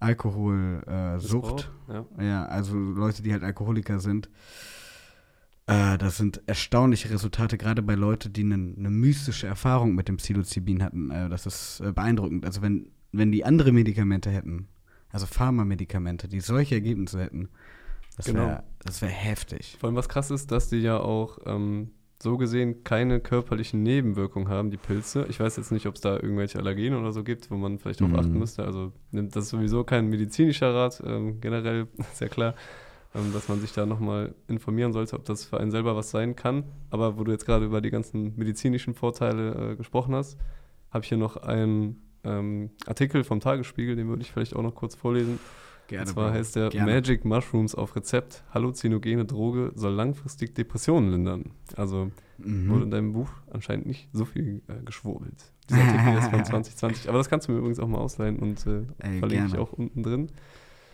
Alkoholsucht. Äh. Ja. Ja, also Leute, die halt Alkoholiker sind. Äh, das sind erstaunliche Resultate, gerade bei Leuten, die eine ne mystische Erfahrung mit dem Psilocybin hatten. Äh, das ist äh, beeindruckend. Also wenn, wenn die andere Medikamente hätten, also Pharmamedikamente, die solche Ergebnisse hätten, das Genau. wäre wär heftig. Vor allem was krass ist, dass die ja auch ähm, so gesehen keine körperlichen Nebenwirkungen haben, die Pilze. Ich weiß jetzt nicht, ob es da irgendwelche Allergien oder so gibt, wo man vielleicht drauf Mhm. achten müsste. Also nimmt das ist sowieso kein medizinischer Rat, ähm, generell <laughs> ist ja klar, ähm, dass man sich da nochmal informieren sollte, ob das für einen selber was sein kann. Aber wo du jetzt gerade über die ganzen medizinischen Vorteile äh, gesprochen hast, habe ich hier noch ein ähm, Artikel vom Tagesspiegel, den würde ich vielleicht auch noch kurz vorlesen. Gerne. Und zwar Bro. heißt der Gerne. Magic Mushrooms auf Rezept. Halluzinogene Droge soll langfristig Depressionen lindern. Also Mhm. wurde in deinem Buch anscheinend nicht so viel äh, geschwurbelt. Dieser Artikel ist von <laughs> 2020. Aber das kannst du mir übrigens auch mal ausleihen und äh, Ey, verlinke ich auch unten drin.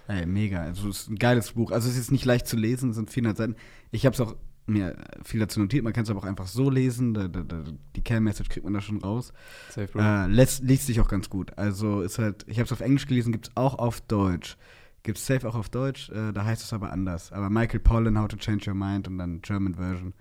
Ey, mega. Also es ist ein geiles Buch. Also es ist nicht leicht zu lesen, es sind 400 Seiten. Ich habe es auch mir viel dazu notiert. Man kann es aber auch einfach so lesen. Da, da, da, die Kernmessage kriegt man da schon raus. Safe, Bro. Äh, lässt, liest sich auch ganz gut. Also ist halt, ich habe es auf Englisch gelesen, gibt es auch auf Deutsch. Gibt es safe auch auf Deutsch, äh, da heißt es aber anders. Aber Michael Pollan, How to Change Your Mind und dann German Version.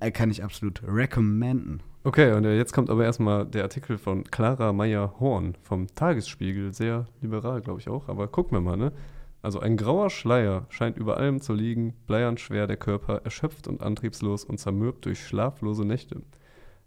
Äh, kann ich absolut recommenden. Okay, und äh, jetzt kommt aber erstmal der Artikel von Clara Meyer-Horn vom Tagesspiegel. Sehr liberal, glaube ich auch. Aber gucken wir mal, ne? Also ein grauer Schleier scheint über allem zu liegen, bleiern schwer der Körper, erschöpft und antriebslos und zermürbt durch schlaflose Nächte.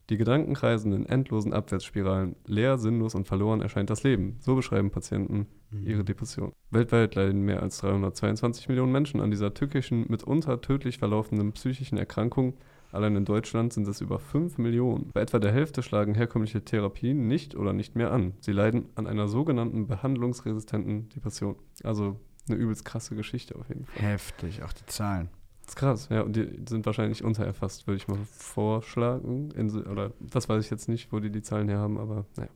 Die Gedanken kreisen in endlosen Abwärtsspiralen. Leer, sinnlos und verloren erscheint das Leben. So beschreiben Patienten ihre Depression. Weltweit leiden mehr als 322 Millionen Menschen an dieser tückischen, mitunter tödlich verlaufenden psychischen Erkrankung. Allein in Deutschland sind es über 5 Millionen. Bei etwa der Hälfte schlagen herkömmliche Therapien nicht oder nicht mehr an. Sie leiden an einer sogenannten behandlungsresistenten Depression. Also eine übelst krasse Geschichte auf jeden Fall. Heftig, auch die Zahlen. Das ist krass, ja, und die sind wahrscheinlich untererfasst, würde ich mal vorschlagen. In, oder das weiß ich jetzt nicht, wo die die Zahlen her haben, aber naja.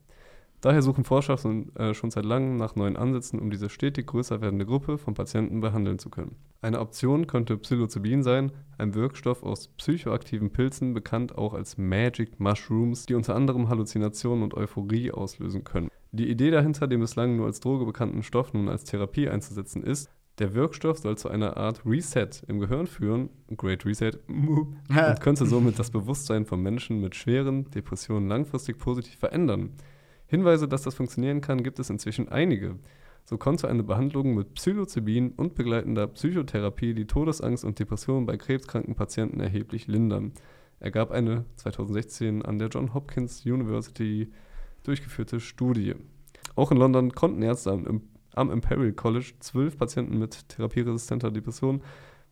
Daher suchen Forscher schon, äh, schon seit langem nach neuen Ansätzen, um diese stetig größer werdende Gruppe von Patienten behandeln zu können. Eine Option könnte Psilocybin sein, ein Wirkstoff aus psychoaktiven Pilzen, bekannt auch als Magic Mushrooms, die unter anderem Halluzinationen und Euphorie auslösen können. Die Idee dahinter, den bislang nur als Droge bekannten Stoff nun als Therapie einzusetzen, ist, der Wirkstoff soll zu einer Art Reset im Gehirn führen, Great Reset, und könnte somit das Bewusstsein von Menschen mit schweren Depressionen langfristig positiv verändern. Hinweise, dass das funktionieren kann, gibt es inzwischen einige. So konnte eine Behandlung mit Psilocybin und begleitender Psychotherapie die Todesangst und Depression bei krebskranken Patienten erheblich lindern. ergab eine 2016 an der John Hopkins University durchgeführte Studie. Auch in London konnten Ärzte am, am Imperial College zwölf Patienten mit therapieresistenter Depression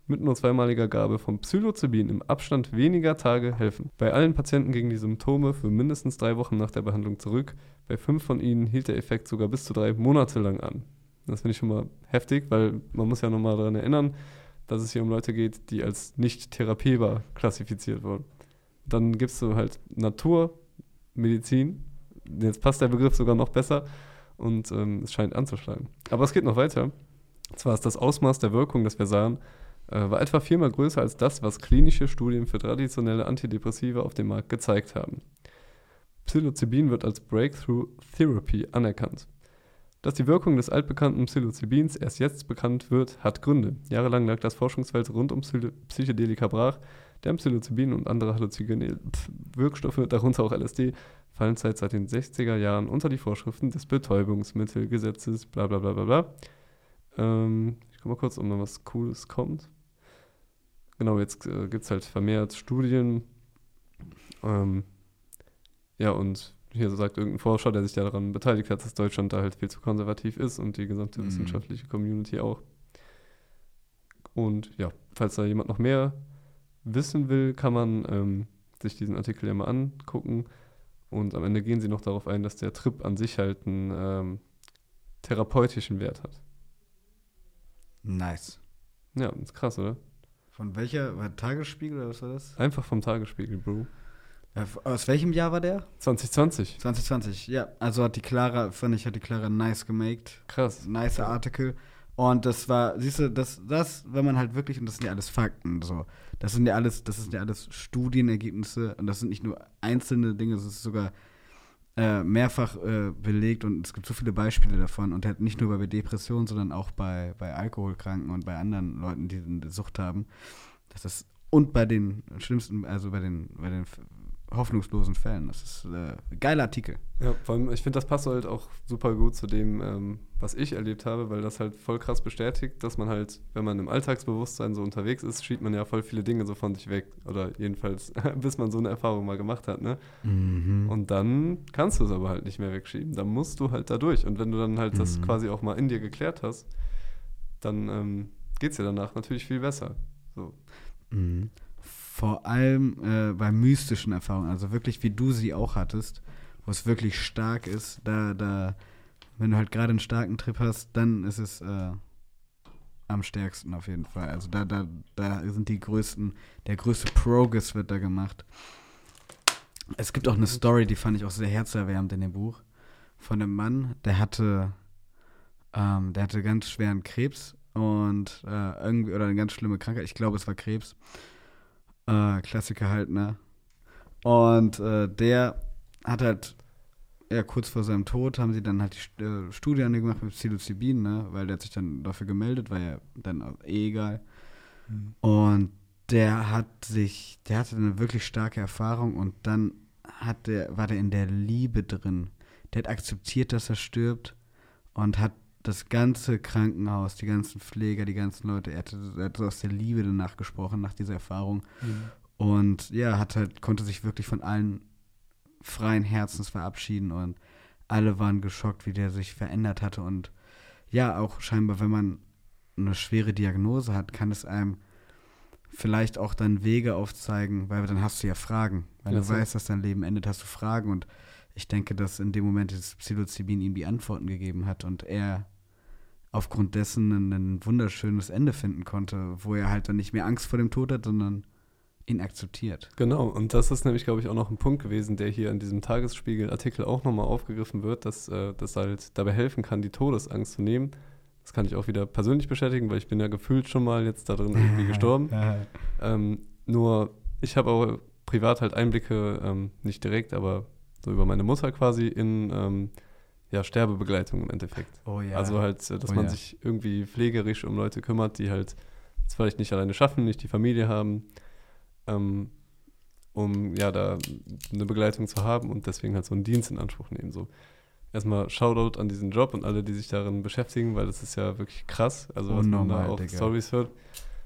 mit nur zweimaliger Gabe von Psilocybin im Abstand weniger Tage helfen. Bei allen Patienten gingen die Symptome für mindestens drei Wochen nach der Behandlung zurück. Bei fünf von ihnen hielt der Effekt sogar bis zu drei Monate lang an. Das finde ich schon mal heftig, weil man muss ja nochmal daran erinnern, dass es hier um Leute geht, die als nicht therapierbar klassifiziert wurden. Dann gibst du halt Naturmedizin. Jetzt passt der Begriff sogar noch besser und ähm, es scheint anzuschlagen. Aber es geht noch weiter. Und zwar ist das Ausmaß der Wirkung, das wir sahen, äh, war etwa viermal größer als das, was klinische Studien für traditionelle Antidepressiva auf dem Markt gezeigt haben. Psilocybin wird als Breakthrough Therapy anerkannt. Dass die Wirkung des altbekannten Psilocybins erst jetzt bekannt wird, hat Gründe. Jahrelang lag das Forschungsfeld rund um Psy Psychedelika brach. Der Psilocybin und andere halluzinogene Wirkstoffe, darunter auch LSD, fallen seit, seit den 60er Jahren unter die Vorschriften des Betäubungsmittelgesetzes, bla bla bla bla bla. Ähm, ich guck mal kurz, ob noch was Cooles kommt. Genau, jetzt äh, gibt es halt vermehrt Studien. Ähm, ja, und hier sagt irgendein Forscher, der sich daran beteiligt hat, dass Deutschland da halt viel zu konservativ ist und die gesamte Mhm. wissenschaftliche Community auch. Und ja, falls da jemand noch mehr wissen will, kann man ähm, sich diesen Artikel ja mal angucken. Und am Ende gehen sie noch darauf ein, dass der Trip an sich halt einen ähm, therapeutischen Wert hat. Nice. Ja, ist krass, oder? Von welcher? War Tagesspiegel oder was war das? Einfach vom Tagesspiegel, Bro. Äh, Aus welchem Jahr war der? 2020. 2020, ja. Also hat die Clara, fand ich, hat die Clara nice gemaked. Krass. Nice Artikel. Und das war, siehst du, das, das, wenn man halt wirklich, und das sind ja alles Fakten, so. Das sind ja alles, das sind ja alles Studienergebnisse und das sind nicht nur einzelne Dinge, das ist sogar äh, mehrfach äh, belegt und es gibt so viele Beispiele davon und halt nicht nur bei Depressionen, sondern auch bei, bei Alkoholkranken und bei anderen Leuten, die eine Sucht haben. Das ist, und bei den schlimmsten, also bei den, bei den hoffnungslosen Fällen. Das ist äh, ein geiler Artikel. Ja, vor allem, ich finde, das passt halt auch super gut zu dem, ähm, was ich erlebt habe, weil das halt voll krass bestätigt, dass man halt, wenn man im Alltagsbewusstsein so unterwegs ist, schiebt man ja voll viele Dinge so von sich weg. Oder jedenfalls, <laughs> bis man so eine Erfahrung mal gemacht hat, ne? Und dann kannst du es aber halt nicht mehr wegschieben. Dann musst du halt da durch. Und wenn du dann halt das Mhm. quasi auch mal in dir geklärt hast, dann ähm, geht es dir danach natürlich viel besser. So. Mhm. Vor allem äh, bei mystischen Erfahrungen, also wirklich wie du sie auch hattest. wo es wirklich stark ist, da, da, wenn du halt gerade einen starken Trip hast, dann ist es äh, am stärksten auf jeden Fall. Also da, da, da sind die größten, der größte Progress wird da gemacht. Es gibt auch eine Story, die fand ich auch sehr herzerwärmend in dem Buch. Von einem Mann, der hatte, ähm, der hatte ganz schweren Krebs und äh, irgendwie, oder eine ganz schlimme Krankheit. Ich glaube, es war Krebs. Äh, Klassiker halt, ne? Und äh, der hat halt, ja, kurz vor seinem Tod haben sie dann halt die äh, Studie an gemacht mit Psilocybin, ne? Weil der hat sich dann dafür gemeldet, war ja dann eh egal. Mhm. Und der hat sich, der hatte eine wirklich starke Erfahrung und dann hat der, war der in der Liebe drin. Der hat akzeptiert, dass er stirbt und hat das ganze Krankenhaus, die ganzen Pfleger, die ganzen Leute, er hat, er hat aus der Liebe danach gesprochen, nach dieser Erfahrung. Mhm. Und ja, hat halt, konnte sich wirklich von allen freien Herzens verabschieden und alle waren geschockt, wie der sich verändert hatte. Und ja, auch scheinbar, wenn man eine schwere Diagnose hat, kann es einem vielleicht auch dann Wege aufzeigen, weil dann hast du ja Fragen. Weil ja, du weißt, dass dein Leben endet, hast du Fragen. Und ich denke, dass in dem Moment das Psilocybin ihm die Antworten gegeben hat und er aufgrund dessen ein, ein wunderschönes Ende finden konnte, wo er halt dann nicht mehr Angst vor dem Tod hat, sondern ihn akzeptiert. Genau, und das ist nämlich, glaube ich, auch noch ein Punkt gewesen, der hier in diesem Tagesspiegel-Artikel auch nochmal aufgegriffen wird, dass äh, das halt dabei helfen kann, die Todesangst zu nehmen. Das kann ich auch wieder persönlich bestätigen, weil ich bin ja gefühlt schon mal jetzt da drin <laughs> irgendwie gestorben. ähm, nur ich habe auch privat halt Einblicke, ähm, nicht direkt, aber so über meine Mutter quasi in ähm, ja, Sterbebegleitung im Endeffekt. Oh ja. Also halt, äh, dass oh man ja. sich irgendwie pflegerisch um Leute kümmert, die halt es vielleicht nicht alleine schaffen, nicht die Familie haben ähm, um ja da eine Begleitung zu haben und deswegen halt so einen Dienst in Anspruch nehmen. So erstmal Shoutout an diesen Job und alle, die sich darin beschäftigen, weil das ist ja wirklich krass, also was man da auch Digga. Stories hört.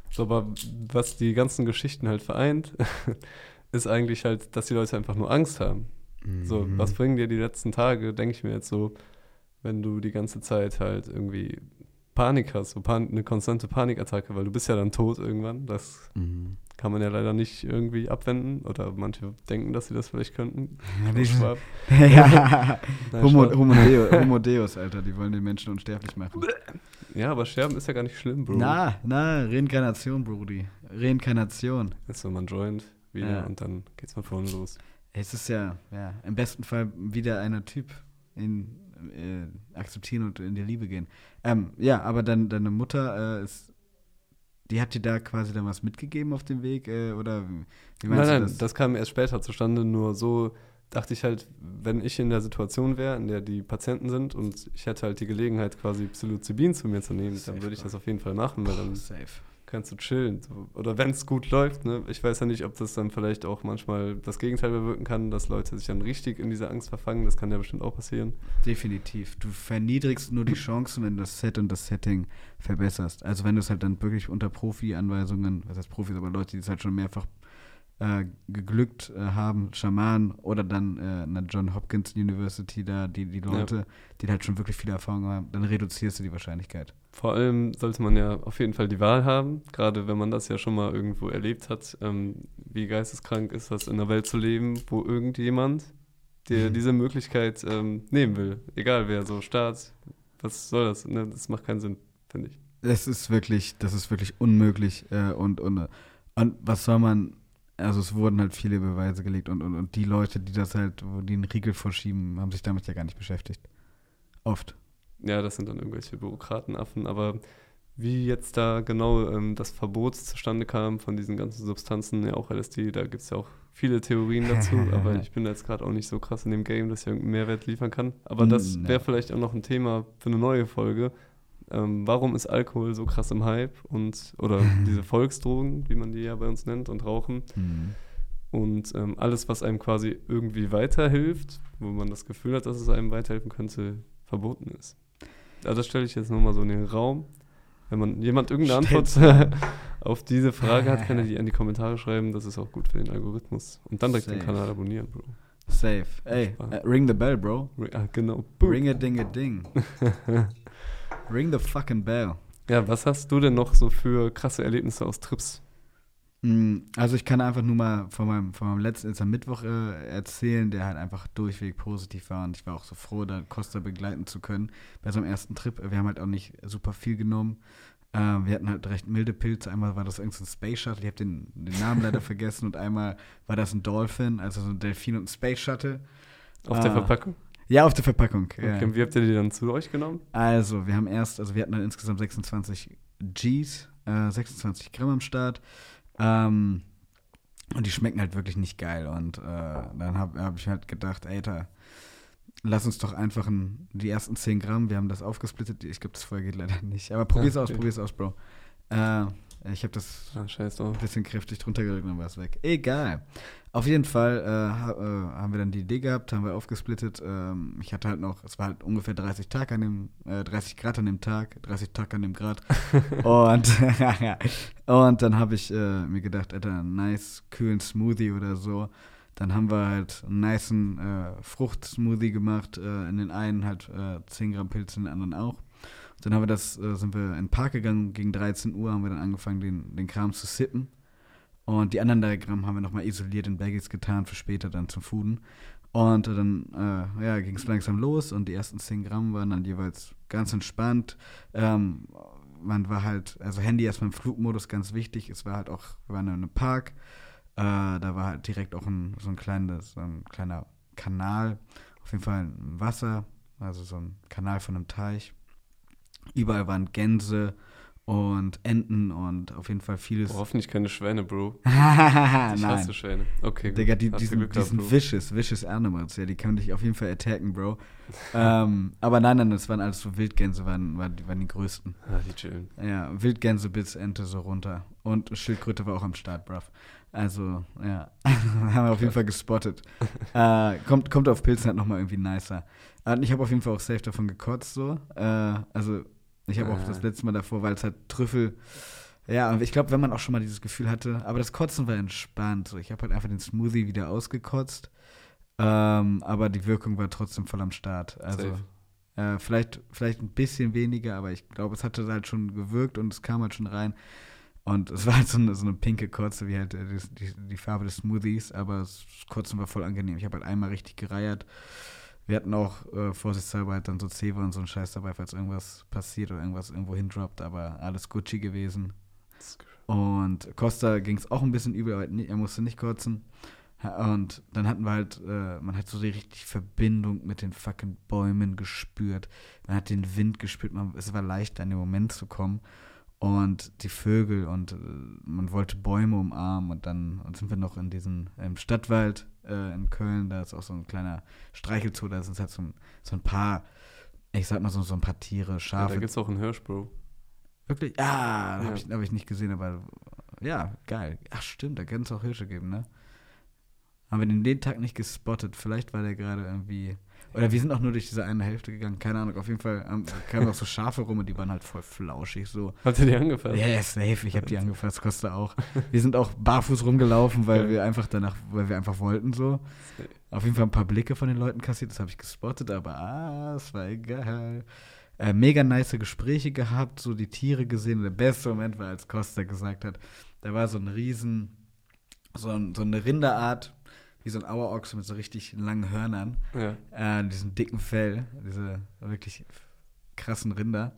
So, aber was die ganzen Geschichten halt vereint, <laughs> ist eigentlich halt, dass die Leute einfach nur Angst haben. Mhm. So, was bringen dir die letzten Tage, denke ich mir jetzt so, wenn du die ganze Zeit halt irgendwie Panik hast, so Pan eine konstante Panikattacke, weil du bist ja dann tot irgendwann. Das mhm kann man ja leider nicht irgendwie abwenden. Oder manche denken, dass sie das vielleicht könnten. Ja, <laughs> ja. <laughs> Nein, Homo, Homo, Deus, Homo, Deus, Alter, die wollen den Menschen unsterblich machen. Ja, aber Sterben ist ja gar nicht schlimm, Bro. Na, na, Reinkarnation, Brody. Reinkarnation. Ist so, man joint wieder ja. und dann geht's von vorne los. Es ist ja, ja, im besten Fall wieder einer Typ in äh, akzeptieren und in die Liebe gehen. Ähm, ja, aber dann deine Mutter äh, ist die hat dir da quasi dann was mitgegeben auf dem Weg? Äh, oder wie meinst nein, du das? Nein, das kam erst später zustande. Nur so dachte ich halt, wenn ich in der Situation wäre, in der die Patienten sind und ich hätte halt die Gelegenheit, quasi Psilocybin zu mir zu nehmen, Safe, dann würde ich das auf jeden Fall machen, weil dann Safe kannst du chillen. Oder wenn es gut läuft, ne? Ich weiß ja nicht, ob das dann vielleicht auch manchmal das Gegenteil bewirken kann, dass Leute sich dann richtig in diese Angst verfangen. Das kann ja bestimmt auch passieren. Definitiv. Du verniedrigst nur die Chancen, wenn du das Set und das Setting verbesserst. Also wenn du es halt dann wirklich unter Profi-Anweisungen, was heißt Profis, aber Leute, die es halt schon mehrfach äh, geglückt äh, haben, Schamanen oder dann äh, eine John Hopkins University da, die, die Leute, ja. die halt schon wirklich viel Erfahrung haben, dann reduzierst du die Wahrscheinlichkeit. Vor allem sollte man ja auf jeden Fall die Wahl haben, gerade wenn man das ja schon mal irgendwo erlebt hat. Ähm, wie geisteskrank ist das, in einer Welt zu leben, wo irgendjemand dir mhm. diese Möglichkeit ähm, nehmen will. Egal wer, so Staat, was soll das? Ne? Das macht keinen Sinn, finde ich. Das ist wirklich, das ist wirklich unmöglich äh, und, und, und was soll man also es wurden halt viele Beweise gelegt und, und, und die Leute, die das halt, wo die einen Riegel vorschieben, haben sich damit ja gar nicht beschäftigt. Oft. Ja, das sind dann irgendwelche Bürokratenaffen, aber wie jetzt da genau ähm, das Verbot zustande kam von diesen ganzen Substanzen, ja auch LSD, da gibt es ja auch viele Theorien dazu, <laughs> aber ich bin da jetzt gerade auch nicht so krass in dem Game, dass ich irgendeinen Mehrwert liefern kann. Aber das wäre vielleicht auch noch ein Thema für eine neue Folge, ähm, warum ist Alkohol so krass im Hype und oder <laughs> diese Volksdrogen, wie man die ja bei uns nennt, und Rauchen. Mhm. Und ähm, alles, was einem quasi irgendwie weiterhilft, wo man das Gefühl hat, dass es einem weiterhelfen könnte, verboten ist. Also das stelle ich jetzt nochmal so in den Raum. Wenn man jemand irgendeine Antwort <laughs> auf diese Frage hat, kann er die <laughs> in die Kommentare schreiben. Das ist auch gut für den Algorithmus. Und dann direkt Safe. den Kanal abonnieren, Bro. Safe. Ey, uh, ring the bell, Bro. Ah, genau. Ring a ding a ding. <laughs> Ring the fucking bell. Ja, was hast du denn noch so für krasse Erlebnisse aus Trips? Mm, Also ich kann einfach nur mal von meinem, von meinem letzten, jetzt am Mittwoch äh, erzählen, der halt einfach durchweg positiv war und ich war auch so froh, da Costa begleiten zu können bei so einem ersten Trip. Wir haben halt auch nicht super viel genommen. Ähm, wir hatten halt recht milde Pilze. Einmal war das irgendein Space Shuttle, ich habe den, den Namen leider <laughs> vergessen und einmal war das ein Dolphin, also so ein Delfin und ein Space Shuttle. Auf der Ah. Verpackung? Ja, auf der Verpackung. Okay, Ja. wie habt ihr die dann zu euch genommen? Also, wir haben erst, also wir hatten dann insgesamt 26 Gs, äh, 26 Gramm am Start. Ähm, und die schmecken halt wirklich nicht geil. Und äh, dann habe hab ich halt gedacht, ey, da, lass uns doch einfach ein, die ersten 10 Gramm, wir haben das aufgesplittet. Ich glaube, das vorher geht leider nicht. Aber probier's Ja, aus, probier's aus, Bro. Äh, ich habe das Ah, scheiß drauf. ein bisschen kräftig drunter gedrückt und dann war es weg. Egal. Auf jeden Fall äh, äh, haben wir dann die Idee gehabt, haben wir aufgesplittet. Ähm, ich hatte halt noch, es war halt ungefähr 30 Tag an dem, äh, 30 Grad an dem Tag, 30 Tag an dem Grad. <laughs> und, <laughs> und dann habe ich äh, mir gedacht, Alter, einen nice, kühlen Smoothie oder so. Dann haben wir halt einen nicen äh, Fruchtsmoothie gemacht. Äh, in den einen halt äh, 10 Gramm Pilze, in den anderen auch. Dann haben wir das, äh, sind wir in den Park gegangen, gegen 13 Uhr haben wir dann angefangen, den, den Kram zu sippen. Und die anderen drei Gramm haben wir nochmal isoliert in Baggies getan, für später dann zum Fooden. Und dann äh, ja, ging es langsam los und die ersten 10 Gramm waren dann jeweils ganz entspannt. Ähm, man war halt, also Handy erstmal im Flugmodus ganz wichtig. Es war halt auch, wir waren in einem Park. Äh, da war halt direkt auch ein, so, ein kleines, so ein kleiner Kanal. Auf jeden Fall ein Wasser, also so ein Kanal von einem Teich. Überall waren Gänse und Enten und auf jeden Fall vieles. Oh, hoffentlich keine Schwäne, Bro. Nein. <laughs> Ich hasse Schwäne. Okay, gut. Digga, die, die, sind, die sind vicious, vicious Animals, ja, die können dich auf jeden Fall attacken, Bro. ähm, <laughs> aber nein, nein, das waren alles so Wildgänse, waren, waren, die, waren die größten. Ah, die chillen. Ja, Wildgänse bis Ente so runter. Und Schildkröte war auch am Start, bruv. Also, ja, <laughs> haben wir auf jeden Fall gespottet. äh, kommt, kommt auf Pilzen halt nochmal irgendwie nicer. Ich habe auf jeden Fall auch safe davon gekotzt, so. Äh, also, ich habe auch Ah. das letzte Mal davor, weil es halt Trüffel. Ja, ich glaube, wenn man auch schon mal dieses Gefühl hatte, aber das Kotzen war entspannt. Ich habe halt einfach den Smoothie wieder ausgekotzt. Ähm, aber die Wirkung war trotzdem voll am Start. Also, äh, vielleicht, vielleicht ein bisschen weniger, aber ich glaube, es hatte halt schon gewirkt und es kam halt schon rein. Und es war halt so eine, so eine pinke Kotze, wie halt äh, die, die, die Farbe des Smoothies, aber das Kotzen war voll angenehm. Ich habe halt einmal richtig gereiert. Wir hatten auch äh, vorsichtshalber halt dann so Zewa und so einen Scheiß dabei, falls irgendwas passiert oder irgendwas irgendwo hindroppt, aber alles Gucci gewesen. Und Costa ging es auch ein bisschen übel, aber er musste nicht kotzen. Und dann hatten wir halt, äh, man hat so die richtig Verbindung mit den fucking Bäumen gespürt. Man hat den Wind gespürt, man, es war leicht, in den Moment zu kommen. Und die Vögel und äh, man wollte Bäume umarmen und dann und sind wir noch in diesem im Stadtwald äh, in Köln, da ist auch so ein kleiner Streichelzoo, da sind halt so ein, so ein paar, ich sag mal so, so ein paar Tiere, Ja, Schafe, da gibt's auch einen Hirsch, Bro. Wirklich? Ah, Ja. habe ich, hab ich nicht gesehen, aber ja, geil. Ach stimmt, da kann es auch Hirsche geben, ne? Haben wir den den Tag nicht gespottet. Vielleicht war der gerade irgendwie. Oder wir sind auch nur durch diese eine Hälfte gegangen, keine Ahnung. Auf jeden Fall ähm, kamen auch so Schafe rum und die waren halt voll flauschig so. Habt ihr die angefasst? Ja, yeah, safe, ich habe die angefasst, Costa auch. Wir sind auch barfuß rumgelaufen, weil wir einfach danach, weil wir einfach wollten so. Auf jeden Fall ein paar Blicke von den Leuten kassiert, das habe ich gespottet, aber ah, es war egal. Äh, mega nice Gespräche gehabt, so die Tiere gesehen. Der beste Moment war, als Costa gesagt hat, da war so ein Riesen, so, ein, so eine Rinderart, wie so ein Auerochse mit so richtig langen Hörnern, Ja. äh, diesem dicken Fell, diese wirklich krassen Rinder.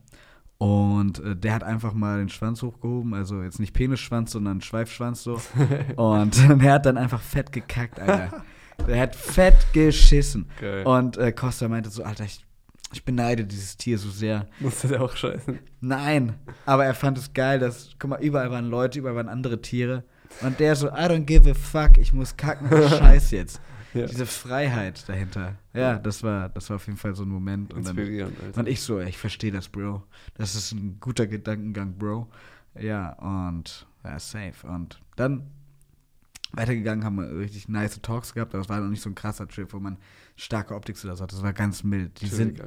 Und äh, der hat einfach mal den Schwanz hochgehoben, also jetzt nicht Penisschwanz, sondern Schweifschwanz so. <laughs> Und <laughs> der hat dann einfach fett gekackt, Alter. Der hat fett geschissen. Geil. Und äh, Costa meinte so, Alter, ich, ich beneide dieses Tier so sehr. Musste der auch scheißen? Nein, aber er fand es geil, dass, guck mal, überall waren Leute, überall waren andere Tiere. Und der so, I don't give a fuck, ich muss kacken, <laughs> scheiß jetzt. Ja. Diese Freiheit dahinter. Ja, das war, das war auf jeden Fall so ein Moment. Und dann Inspirierend, Alter. und ich so, ich verstehe das, Bro. Das ist ein guter Gedankengang, Bro. Ja, und ja, safe. Und dann weitergegangen, haben wir richtig nice Talks gehabt, aber es war noch nicht so ein krasser Trip, wo man starke Optik oder so hatte. Das war ganz mild. Die, Sinn,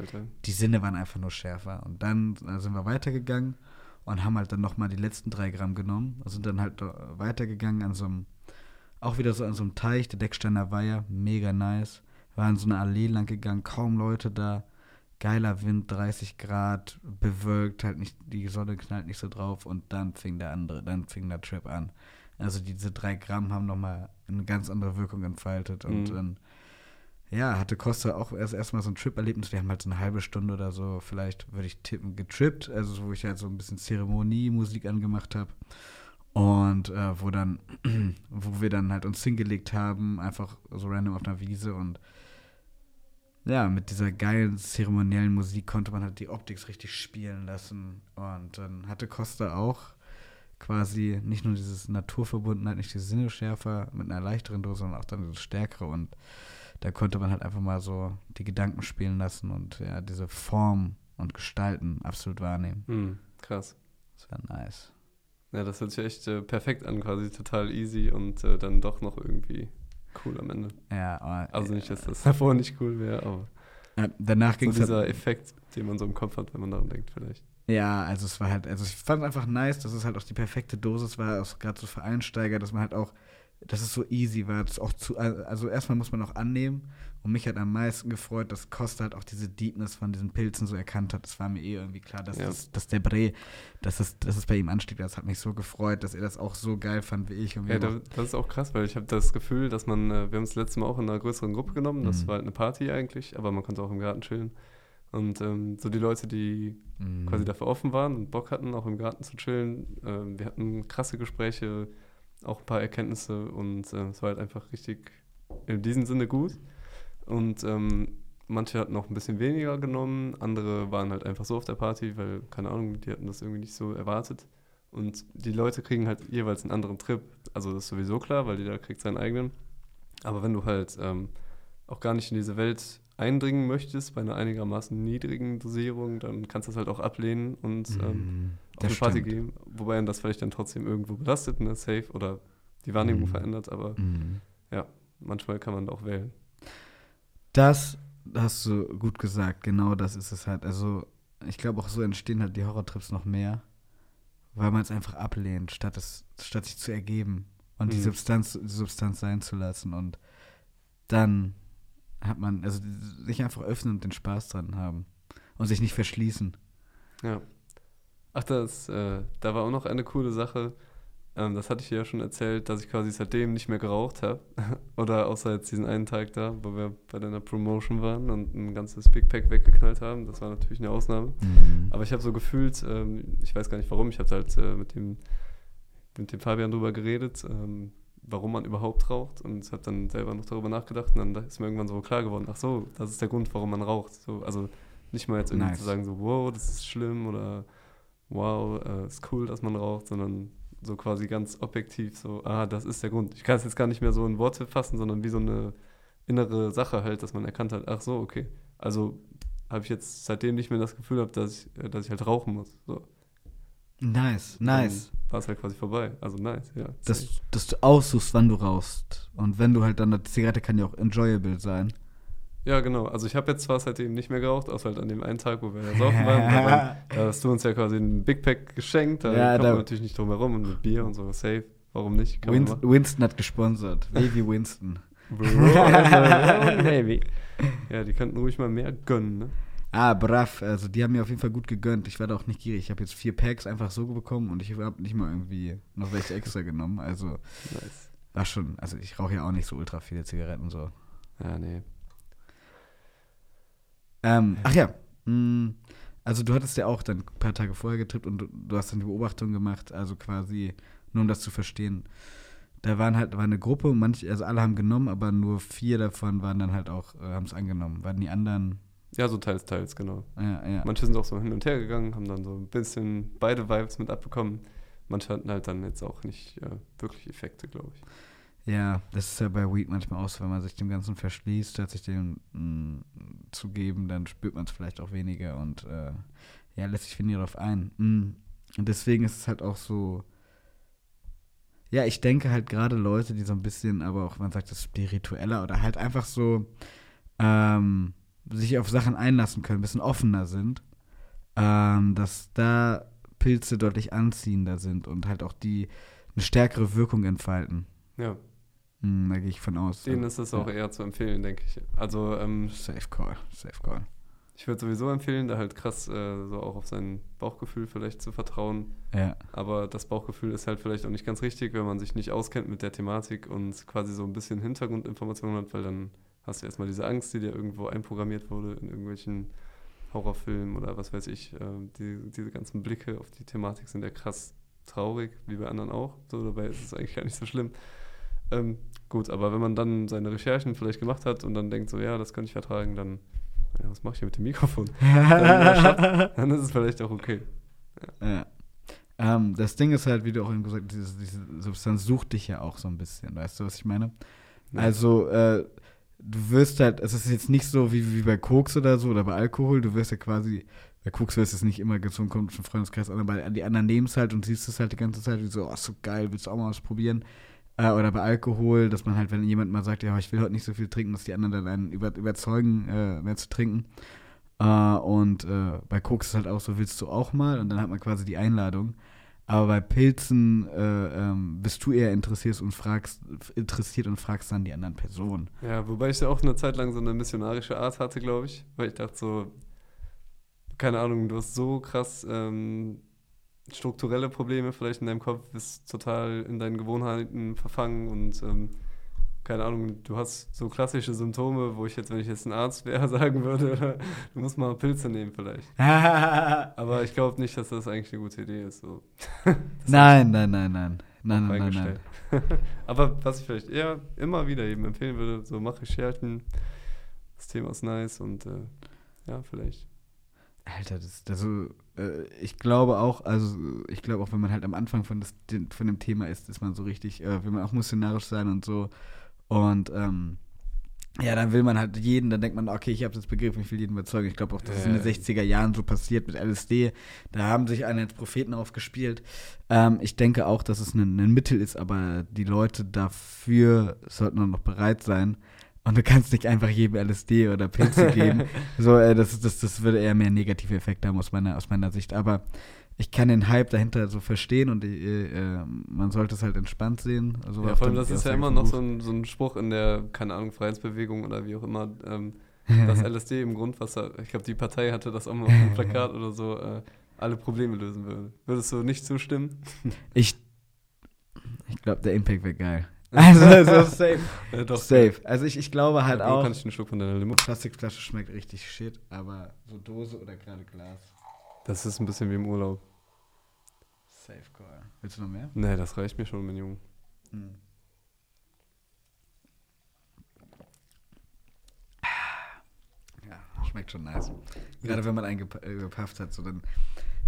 die Sinne waren einfach nur schärfer. Und dann äh, sind wir weitergegangen und haben halt dann nochmal die letzten drei Gramm genommen. Und sind dann halt weitergegangen an so einem, auch wieder so an so einem Teich, der Decksteiner Weiher, mega nice. Wir waren so eine Allee lang gegangen, kaum Leute da. Geiler Wind, 30 Grad, bewölkt, halt nicht, die Sonne knallt nicht so drauf und dann fing der andere, dann fing der Trip an. Also diese drei Gramm haben nochmal eine ganz andere Wirkung entfaltet. Und Mhm. dann, ja, hatte Costa auch erst erstmal so ein Trip-Erlebnis. Wir haben halt so eine halbe Stunde oder so, vielleicht würde ich tippen, getrippt. Also so, wo ich halt so ein bisschen Zeremonie-Musik angemacht habe. Und äh, wo dann, <clears throat> wo wir dann halt uns hingelegt haben, einfach so random auf einer Wiese und ja, mit dieser geilen zeremoniellen Musik konnte man halt die Optik richtig spielen lassen. Und dann hatte Costa auch quasi nicht nur dieses Naturverbundenheit, nicht diese Sinneschärfer mit einer leichteren Dose, sondern auch dann diese stärkere. Und da konnte man halt einfach mal so die Gedanken spielen lassen und ja, diese Form und Gestalten absolut wahrnehmen. Hm, krass. Das war nice. Ja, das hört sich echt äh, perfekt an, quasi total easy und äh, dann doch noch irgendwie cool am Ende. Ja, aber, Also nicht, dass das <laughs> davor <laughs> nicht cool wäre, aber äh, danach so ging es dieser Effekt, den man so im Kopf hat, wenn man daran denkt vielleicht. Ja, also es war halt, also ich fand es einfach nice, dass es halt auch die perfekte Dosis war, auch gerade so für Einsteiger, dass man halt auch, dass es so easy war, dass auch zu, also erstmal muss man auch annehmen und mich hat am meisten gefreut, dass Costa halt auch diese Deepness von diesen Pilzen so erkannt hat. Das war mir eh irgendwie klar, dass, Ja. das, dass der Bre, dass es, dass es bei ihm anstieg. Das hat mich so gefreut, dass er das auch so geil fand wie ich. Ja, das ist auch krass, weil ich habe das Gefühl, dass man, äh, wir haben es letztes Mal auch in einer größeren Gruppe genommen, das Mhm. war halt eine Party eigentlich, aber man konnte auch im Garten chillen. Und ähm, so die Leute, die mm, quasi dafür offen waren und Bock hatten, auch im Garten zu chillen, ähm, wir hatten krasse Gespräche, auch ein paar Erkenntnisse und äh, es war halt einfach richtig in diesem Sinne gut. Und ähm, manche hatten auch ein bisschen weniger genommen, andere waren halt einfach so auf der Party, weil, keine Ahnung, die hatten das irgendwie nicht so erwartet. Und die Leute kriegen halt jeweils einen anderen Trip. Also das ist sowieso klar, weil jeder kriegt seinen eigenen. Aber wenn du halt ähm, auch gar nicht in diese Welt eindringen möchtest, bei einer einigermaßen niedrigen Dosierung, dann kannst du das halt auch ablehnen und ähm, mm, auf eine Party gehen. Wobei das vielleicht dann trotzdem irgendwo belastet, ne, safe oder die Wahrnehmung Mhm. verändert, aber Mm. manchmal kann man da auch wählen. Das hast du gut gesagt, genau das ist es halt. Also, ich glaube, auch so entstehen halt die Horrortrips noch mehr, weil man es einfach ablehnt, statt, es, statt sich zu ergeben und die, Mhm. Substanz, die Substanz sein zu lassen. Und dann hat man, also sich einfach öffnen und den Spaß dran haben und sich nicht verschließen. Ja. Ach, das, äh, da war auch noch eine coole Sache. Ähm, das hatte ich dir ja schon erzählt, dass ich quasi seitdem nicht mehr geraucht habe. <laughs> Oder außer jetzt diesen einen Tag da, wo wir bei deiner Promotion waren und ein ganzes Big Pack weggeknallt haben. Das war natürlich eine Ausnahme. Aber ich habe so gefühlt, ähm, ich weiß gar nicht warum, ich hatte halt äh, mit, dem, mit dem Fabian drüber geredet, ähm, warum man überhaupt raucht und habe dann selber noch darüber nachgedacht und dann ist mir irgendwann so klar geworden, ach so, das ist der Grund, warum man raucht. So, also nicht mal jetzt irgendwie Nice. zu sagen, so, wow, das ist schlimm oder wow, äh, ist cool, dass man raucht, sondern so quasi ganz objektiv so, ah, das ist der Grund. Ich kann es jetzt gar nicht mehr so in Worte fassen, sondern wie so eine innere Sache halt, dass man erkannt hat, ach so, okay. Also habe ich jetzt seitdem nicht mehr das Gefühl gehabt, dass ich, äh, dass ich halt rauchen muss. So. Nice, nice. War es halt quasi vorbei. Also nice, ja. Dass, dass du aussuchst, wann du rauchst. Und wenn du halt dann, die Zigarette kann ja auch enjoyable sein. Ja, genau. Also ich habe jetzt zwar seitdem nicht mehr geraucht, außer halt an dem einen Tag, wo wir ja saufen waren. <laughs> da hast du uns ja quasi einen Big Pack geschenkt. Da Ja, kommt da- man natürlich nicht drum herum und mit Bier und so, safe. Warum nicht? Kann man Winston, hat gesponsert. Baby Winston. Bro, also, <laughs> maybe. Ja, die könnten ruhig mal mehr gönnen, ne? Ah, brav. Also, die haben mir auf jeden Fall gut gegönnt. Ich war da auch nicht gierig. Ich habe jetzt vier Packs einfach so bekommen und ich habe nicht mal irgendwie noch welche extra genommen. Also, Nice. war schon. Also, ich rauche ja auch nicht so ultra viele Zigaretten so. Ja, nee. Ähm, ach ja. mh, Also, du hattest ja auch dann ein paar Tage vorher getrippt und du, du hast dann die Beobachtung gemacht. Also, quasi, nur um das zu verstehen. Da waren halt war eine Gruppe, manche, also alle haben genommen, aber nur vier davon waren dann halt auch, äh, haben es angenommen. Waren die anderen, Ja, so teils, teils, genau. ja, ja. Manche sind auch so hin und her gegangen, haben dann so ein bisschen beide Vibes mit abbekommen. Manche hatten halt dann jetzt auch nicht äh, wirklich Effekte, glaube ich. Ja, das ist ja bei Weed manchmal auch so, wenn man sich dem Ganzen verschließt, statt sich dem mh, zu geben, dann spürt man es vielleicht auch weniger und äh, ja, lässt sich weniger darauf ein. Mm. Und deswegen ist es halt auch so, ja, ich denke halt gerade Leute, die so ein bisschen, aber auch, man sagt das spiritueller oder halt einfach so ähm, sich auf Sachen einlassen können, ein bisschen offener sind, ähm, dass da Pilze deutlich anziehender sind und halt auch die eine stärkere Wirkung entfalten. Ja, Hm, da gehe ich von aus. denen ist es auch ja. eher zu empfehlen, denke ich. Also, ähm, Safe Call, Safe Call. Ich würde sowieso empfehlen, da halt krass äh, so auch auf sein Bauchgefühl vielleicht zu vertrauen. Ja. Aber das Bauchgefühl ist halt vielleicht auch nicht ganz richtig, wenn man sich nicht auskennt mit der Thematik und quasi so ein bisschen Hintergrundinformationen hat, weil dann hast du erstmal diese Angst, die dir irgendwo einprogrammiert wurde in irgendwelchen Horrorfilmen oder was weiß ich. Äh, die, diese ganzen Blicke auf die Thematik sind ja krass traurig, wie bei anderen auch. So, dabei ist es eigentlich gar nicht so schlimm. Ähm, gut, aber wenn man dann seine Recherchen vielleicht gemacht hat und dann denkt so, ja, das kann ich vertragen, dann, ja, was mache ich hier mit dem Mikrofon? <laughs> dann, äh, dann ist es vielleicht auch okay. Ja. Ähm, das Ding ist halt, wie du auch eben gesagt hast, diese, diese Substanz sucht dich ja auch so ein bisschen, weißt du, was ich meine? Ja. Also, äh, du wirst halt, es ist jetzt nicht so wie, wie bei Koks oder so oder bei Alkohol, du wirst ja quasi, bei Koks wirst du es nicht immer gezogen, kommt schon Freundeskreis an, aber die anderen nehmen es halt und siehst es halt die ganze Zeit, wie so, oh, so geil, willst du auch mal was probieren? Äh, oder bei Alkohol, dass man halt, wenn jemand mal sagt, ja, ich will heute nicht so viel trinken, dass die anderen dann einen über, überzeugen, äh, mehr zu trinken. Äh, und äh, bei Koks ist halt auch so, willst du auch mal? Und dann hat man quasi die Einladung. Aber bei Pilzen äh, ähm, bist du eher interessiert und fragst, interessiert und fragst dann die anderen Personen. Ja, wobei ich ja auch eine Zeit lang so eine missionarische Art hatte, glaube ich. Weil ich dachte so, keine Ahnung, du hast so krass ähm, strukturelle Probleme vielleicht in deinem Kopf, bist total in deinen Gewohnheiten verfangen und ähm, keine Ahnung, du hast so klassische Symptome, wo ich jetzt, wenn ich jetzt ein Arzt wäre, <laughs> sagen würde, du musst mal Pilze nehmen vielleicht. <laughs> Aber ich glaube nicht, dass das eigentlich eine gute Idee ist. So. <laughs> nein, nein, nein, nein. Nein, nein, nein, nein. Aber was ich vielleicht eher immer wieder eben empfehlen würde, so mach Recherchen, das Thema ist nice und äh, ja, vielleicht. Alter, das, das äh, ich glaube auch, also ich glaube auch, wenn man halt am Anfang von, das, von dem Thema ist, ist man so richtig, äh, will man auch missionarisch sein und so. Und ähm, ja, dann will man halt jeden, dann denkt man, okay, ich habe das begriffen, ich will jeden überzeugen. Ich glaube auch, das ist in den Ja. 60er Jahren so passiert mit LSD. Da haben sich eine Propheten aufgespielt. Ähm, ich denke auch, dass es ein, ein Mittel ist, aber die Leute dafür sollten auch noch bereit sein. Und du kannst nicht einfach jedem LSD oder Pilze <laughs> geben. so, äh, das, das, das würde eher mehr negative Effekte haben aus meiner, aus meiner Sicht. Aber ich kann den Hype dahinter so verstehen und äh, äh, man sollte es halt entspannt sehen. Also Ja, vor allem, dem- das ist ja dem immer noch so ein, so ein Spruch in der, keine Ahnung, Freiheitsbewegung oder wie auch immer, ähm, <laughs> dass LSD im Grundwasser, ich glaube, die Partei hatte das auch mal auf einem <laughs> Plakat oder so, äh, alle Probleme lösen würde. Würdest du nicht zustimmen? Ich, ich glaube, der Impact wäre geil. <laughs> Also, also safe. Äh, doch. safe. Also ich, ich glaube halt Dann auch, kann ich einen Schluck von deiner Limo. Plastikflasche schmeckt richtig shit, aber so Dose oder gerade Glas. Das ist ein bisschen wie im Urlaub. Safe call. Willst du noch mehr? Nee, das reicht mir schon, mein Junge. Hm. Ja, schmeckt schon nice. Gerade wenn man einen gepa- äh, gepafft hat, so dann.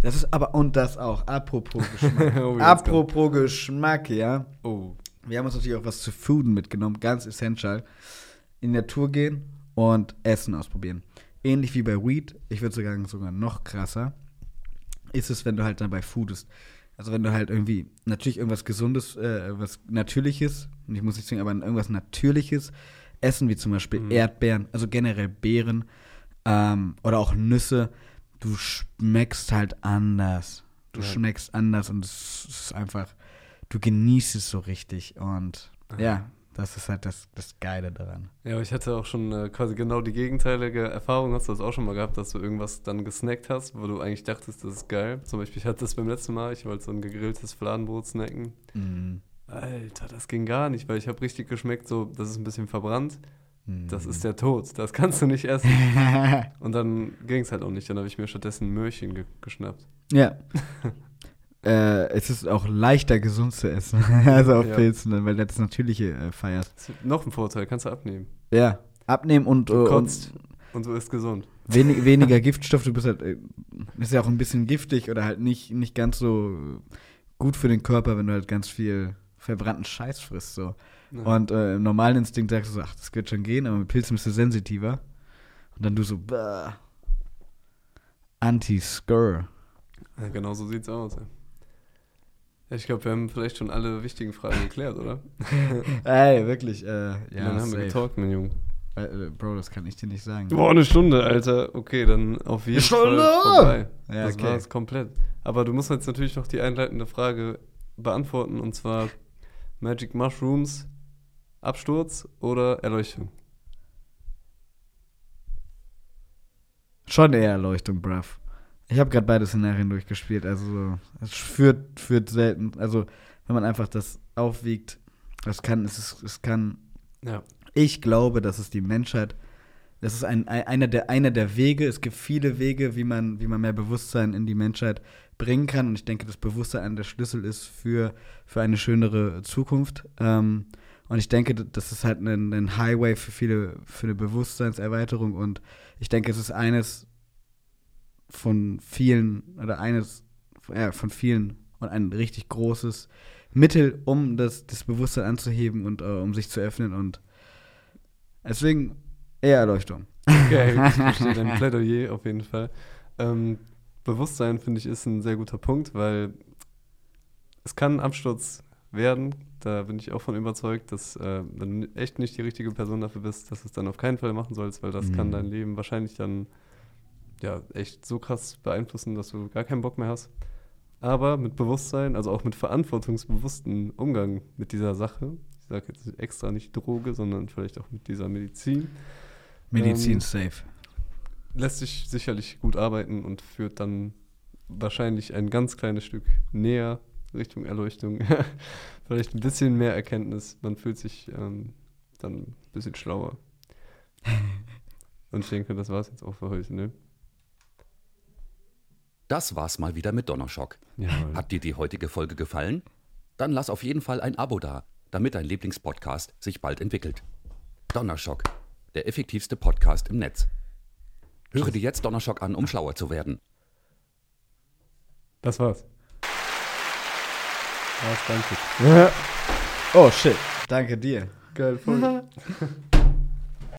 Das ist aber, und das auch, apropos <laughs> Geschmack. Oh, apropos Geschmack, ja. Oh. Wir haben uns natürlich auch was zu Fooden mitgenommen, ganz essential. In die Natur gehen und Essen ausprobieren. Ähnlich wie bei Weed, ich würde sagen sogar noch krasser, ist es, wenn du halt dabei foodest. Also wenn du halt irgendwie, natürlich irgendwas Gesundes, äh, was Natürliches, und ich muss nicht sagen, aber irgendwas Natürliches essen, wie zum Beispiel Mhm. Erdbeeren, also generell Beeren ähm, oder auch Nüsse, du schmeckst halt anders. Du Ja. schmeckst anders und es ist einfach, du genießt es so richtig und ja, das ist halt das, das Geile daran. Ja, aber ich hatte auch schon äh, quasi genau die gegenteilige Erfahrung. Hast du das auch schon mal gehabt, dass du irgendwas dann gesnackt hast, wo du eigentlich dachtest, das ist geil? Zum Beispiel, ich hatte das beim letzten Mal, ich wollte so ein gegrilltes Fladenbrot snacken. Mhm. Alter, das ging gar nicht, weil ich habe richtig geschmeckt, so, das ist ein bisschen verbrannt. Mhm. Das ist der Tod, das kannst du nicht essen. <laughs> Und dann ging es halt auch nicht. Dann habe ich mir stattdessen ein Möhrchen ge geschnappt. Ja. <laughs> äh, es ist auch leichter gesund zu essen, <laughs> also auf Ja. Pilzen, weil das Natürliche äh, ist noch ein Vorteil, kannst du abnehmen. Ja, abnehmen und, äh, Du und kotzt und du isst gesund. wenig, <laughs> weniger Giftstoff, du bist halt, äh, ist ja auch ein bisschen giftig oder halt nicht, nicht ganz so äh, gut für den Körper, wenn du halt ganz viel verbrannten Scheiß frisst, so. Ja. Und äh, im normalen Instinkt sagst du so, ach, das wird schon gehen, aber mit Pilzen bist du sensitiver. Und dann du so, bäh. Anti-Skur. Ja, genau so sieht's aus. Ja. Ich glaube, wir haben vielleicht schon alle wichtigen Fragen geklärt, oder? <laughs> Ey, wirklich, äh, ja, lange haben wir safe. getalkt, mein Junge? Äh, äh, Bro, das kann ich dir nicht sagen. Boah, eine Stunde, Alter. Okay, dann auf jeden Stunde! Fall vorbei. Ja, das okay. war's komplett. Aber du musst jetzt natürlich noch die einleitende Frage beantworten und zwar Magic Mushrooms, Absturz oder Erleuchtung? Schon eher Erleuchtung, bruv. Ich habe gerade beide Szenarien durchgespielt, also so, es führt, führt selten, also wenn man einfach das aufwiegt, es kann, es ist, es kann, Ja. ich glaube, dass es die Menschheit, das ist ein, ein, einer, der, einer der Wege, es gibt viele Wege, wie man, wie man mehr Bewusstsein in die Menschheit bringen kann und ich denke, dass Bewusstsein einer der Schlüssel ist für, für eine schönere Zukunft. Ähm, und ich denke, das ist halt ein, ein Highway für viele, für eine Bewusstseinserweiterung und ich denke, es ist eines von vielen oder eines ja, von vielen und ein richtig großes Mittel, um das, das Bewusstsein anzuheben und äh, um sich zu öffnen und deswegen eher Erleuchtung. Okay, <laughs> ich verstehe dein Plädoyer auf jeden Fall. Ähm, Bewusstsein, finde ich, ist ein sehr guter Punkt, weil es kann ein Absturz werden. Da bin ich auch von überzeugt, dass äh, wenn du echt nicht die richtige Person dafür bist, dass du es dann auf keinen Fall machen sollst, weil das kann Mhm. dein Leben wahrscheinlich dann ja echt so krass beeinflussen, dass du gar keinen Bock mehr hast. Aber mit Bewusstsein, also auch mit verantwortungsbewussten Umgang mit dieser Sache, ich sage jetzt extra nicht Droge, sondern vielleicht auch mit dieser Medizin, Medizin Ähm, safe. lässt sich sicherlich gut arbeiten und führt dann wahrscheinlich ein ganz kleines Stück näher Richtung Erleuchtung. <laughs> Vielleicht ein bisschen mehr Erkenntnis. Man fühlt sich ähm, dann ein bisschen schlauer. <laughs> Und ich denke, das war es jetzt auch für heute, ne? Das war's mal wieder mit Donnerschock. Ja, Hat dir die heutige Folge gefallen? Dann lass auf jeden Fall ein Abo da, damit dein Lieblingspodcast sich bald entwickelt. Donnerschock, der effektivste Podcast im Netz. Höre dir jetzt Donnerschock an, um schlauer zu werden. das war's. War's, danke. Oh shit. Danke dir. Geil, voll. <laughs>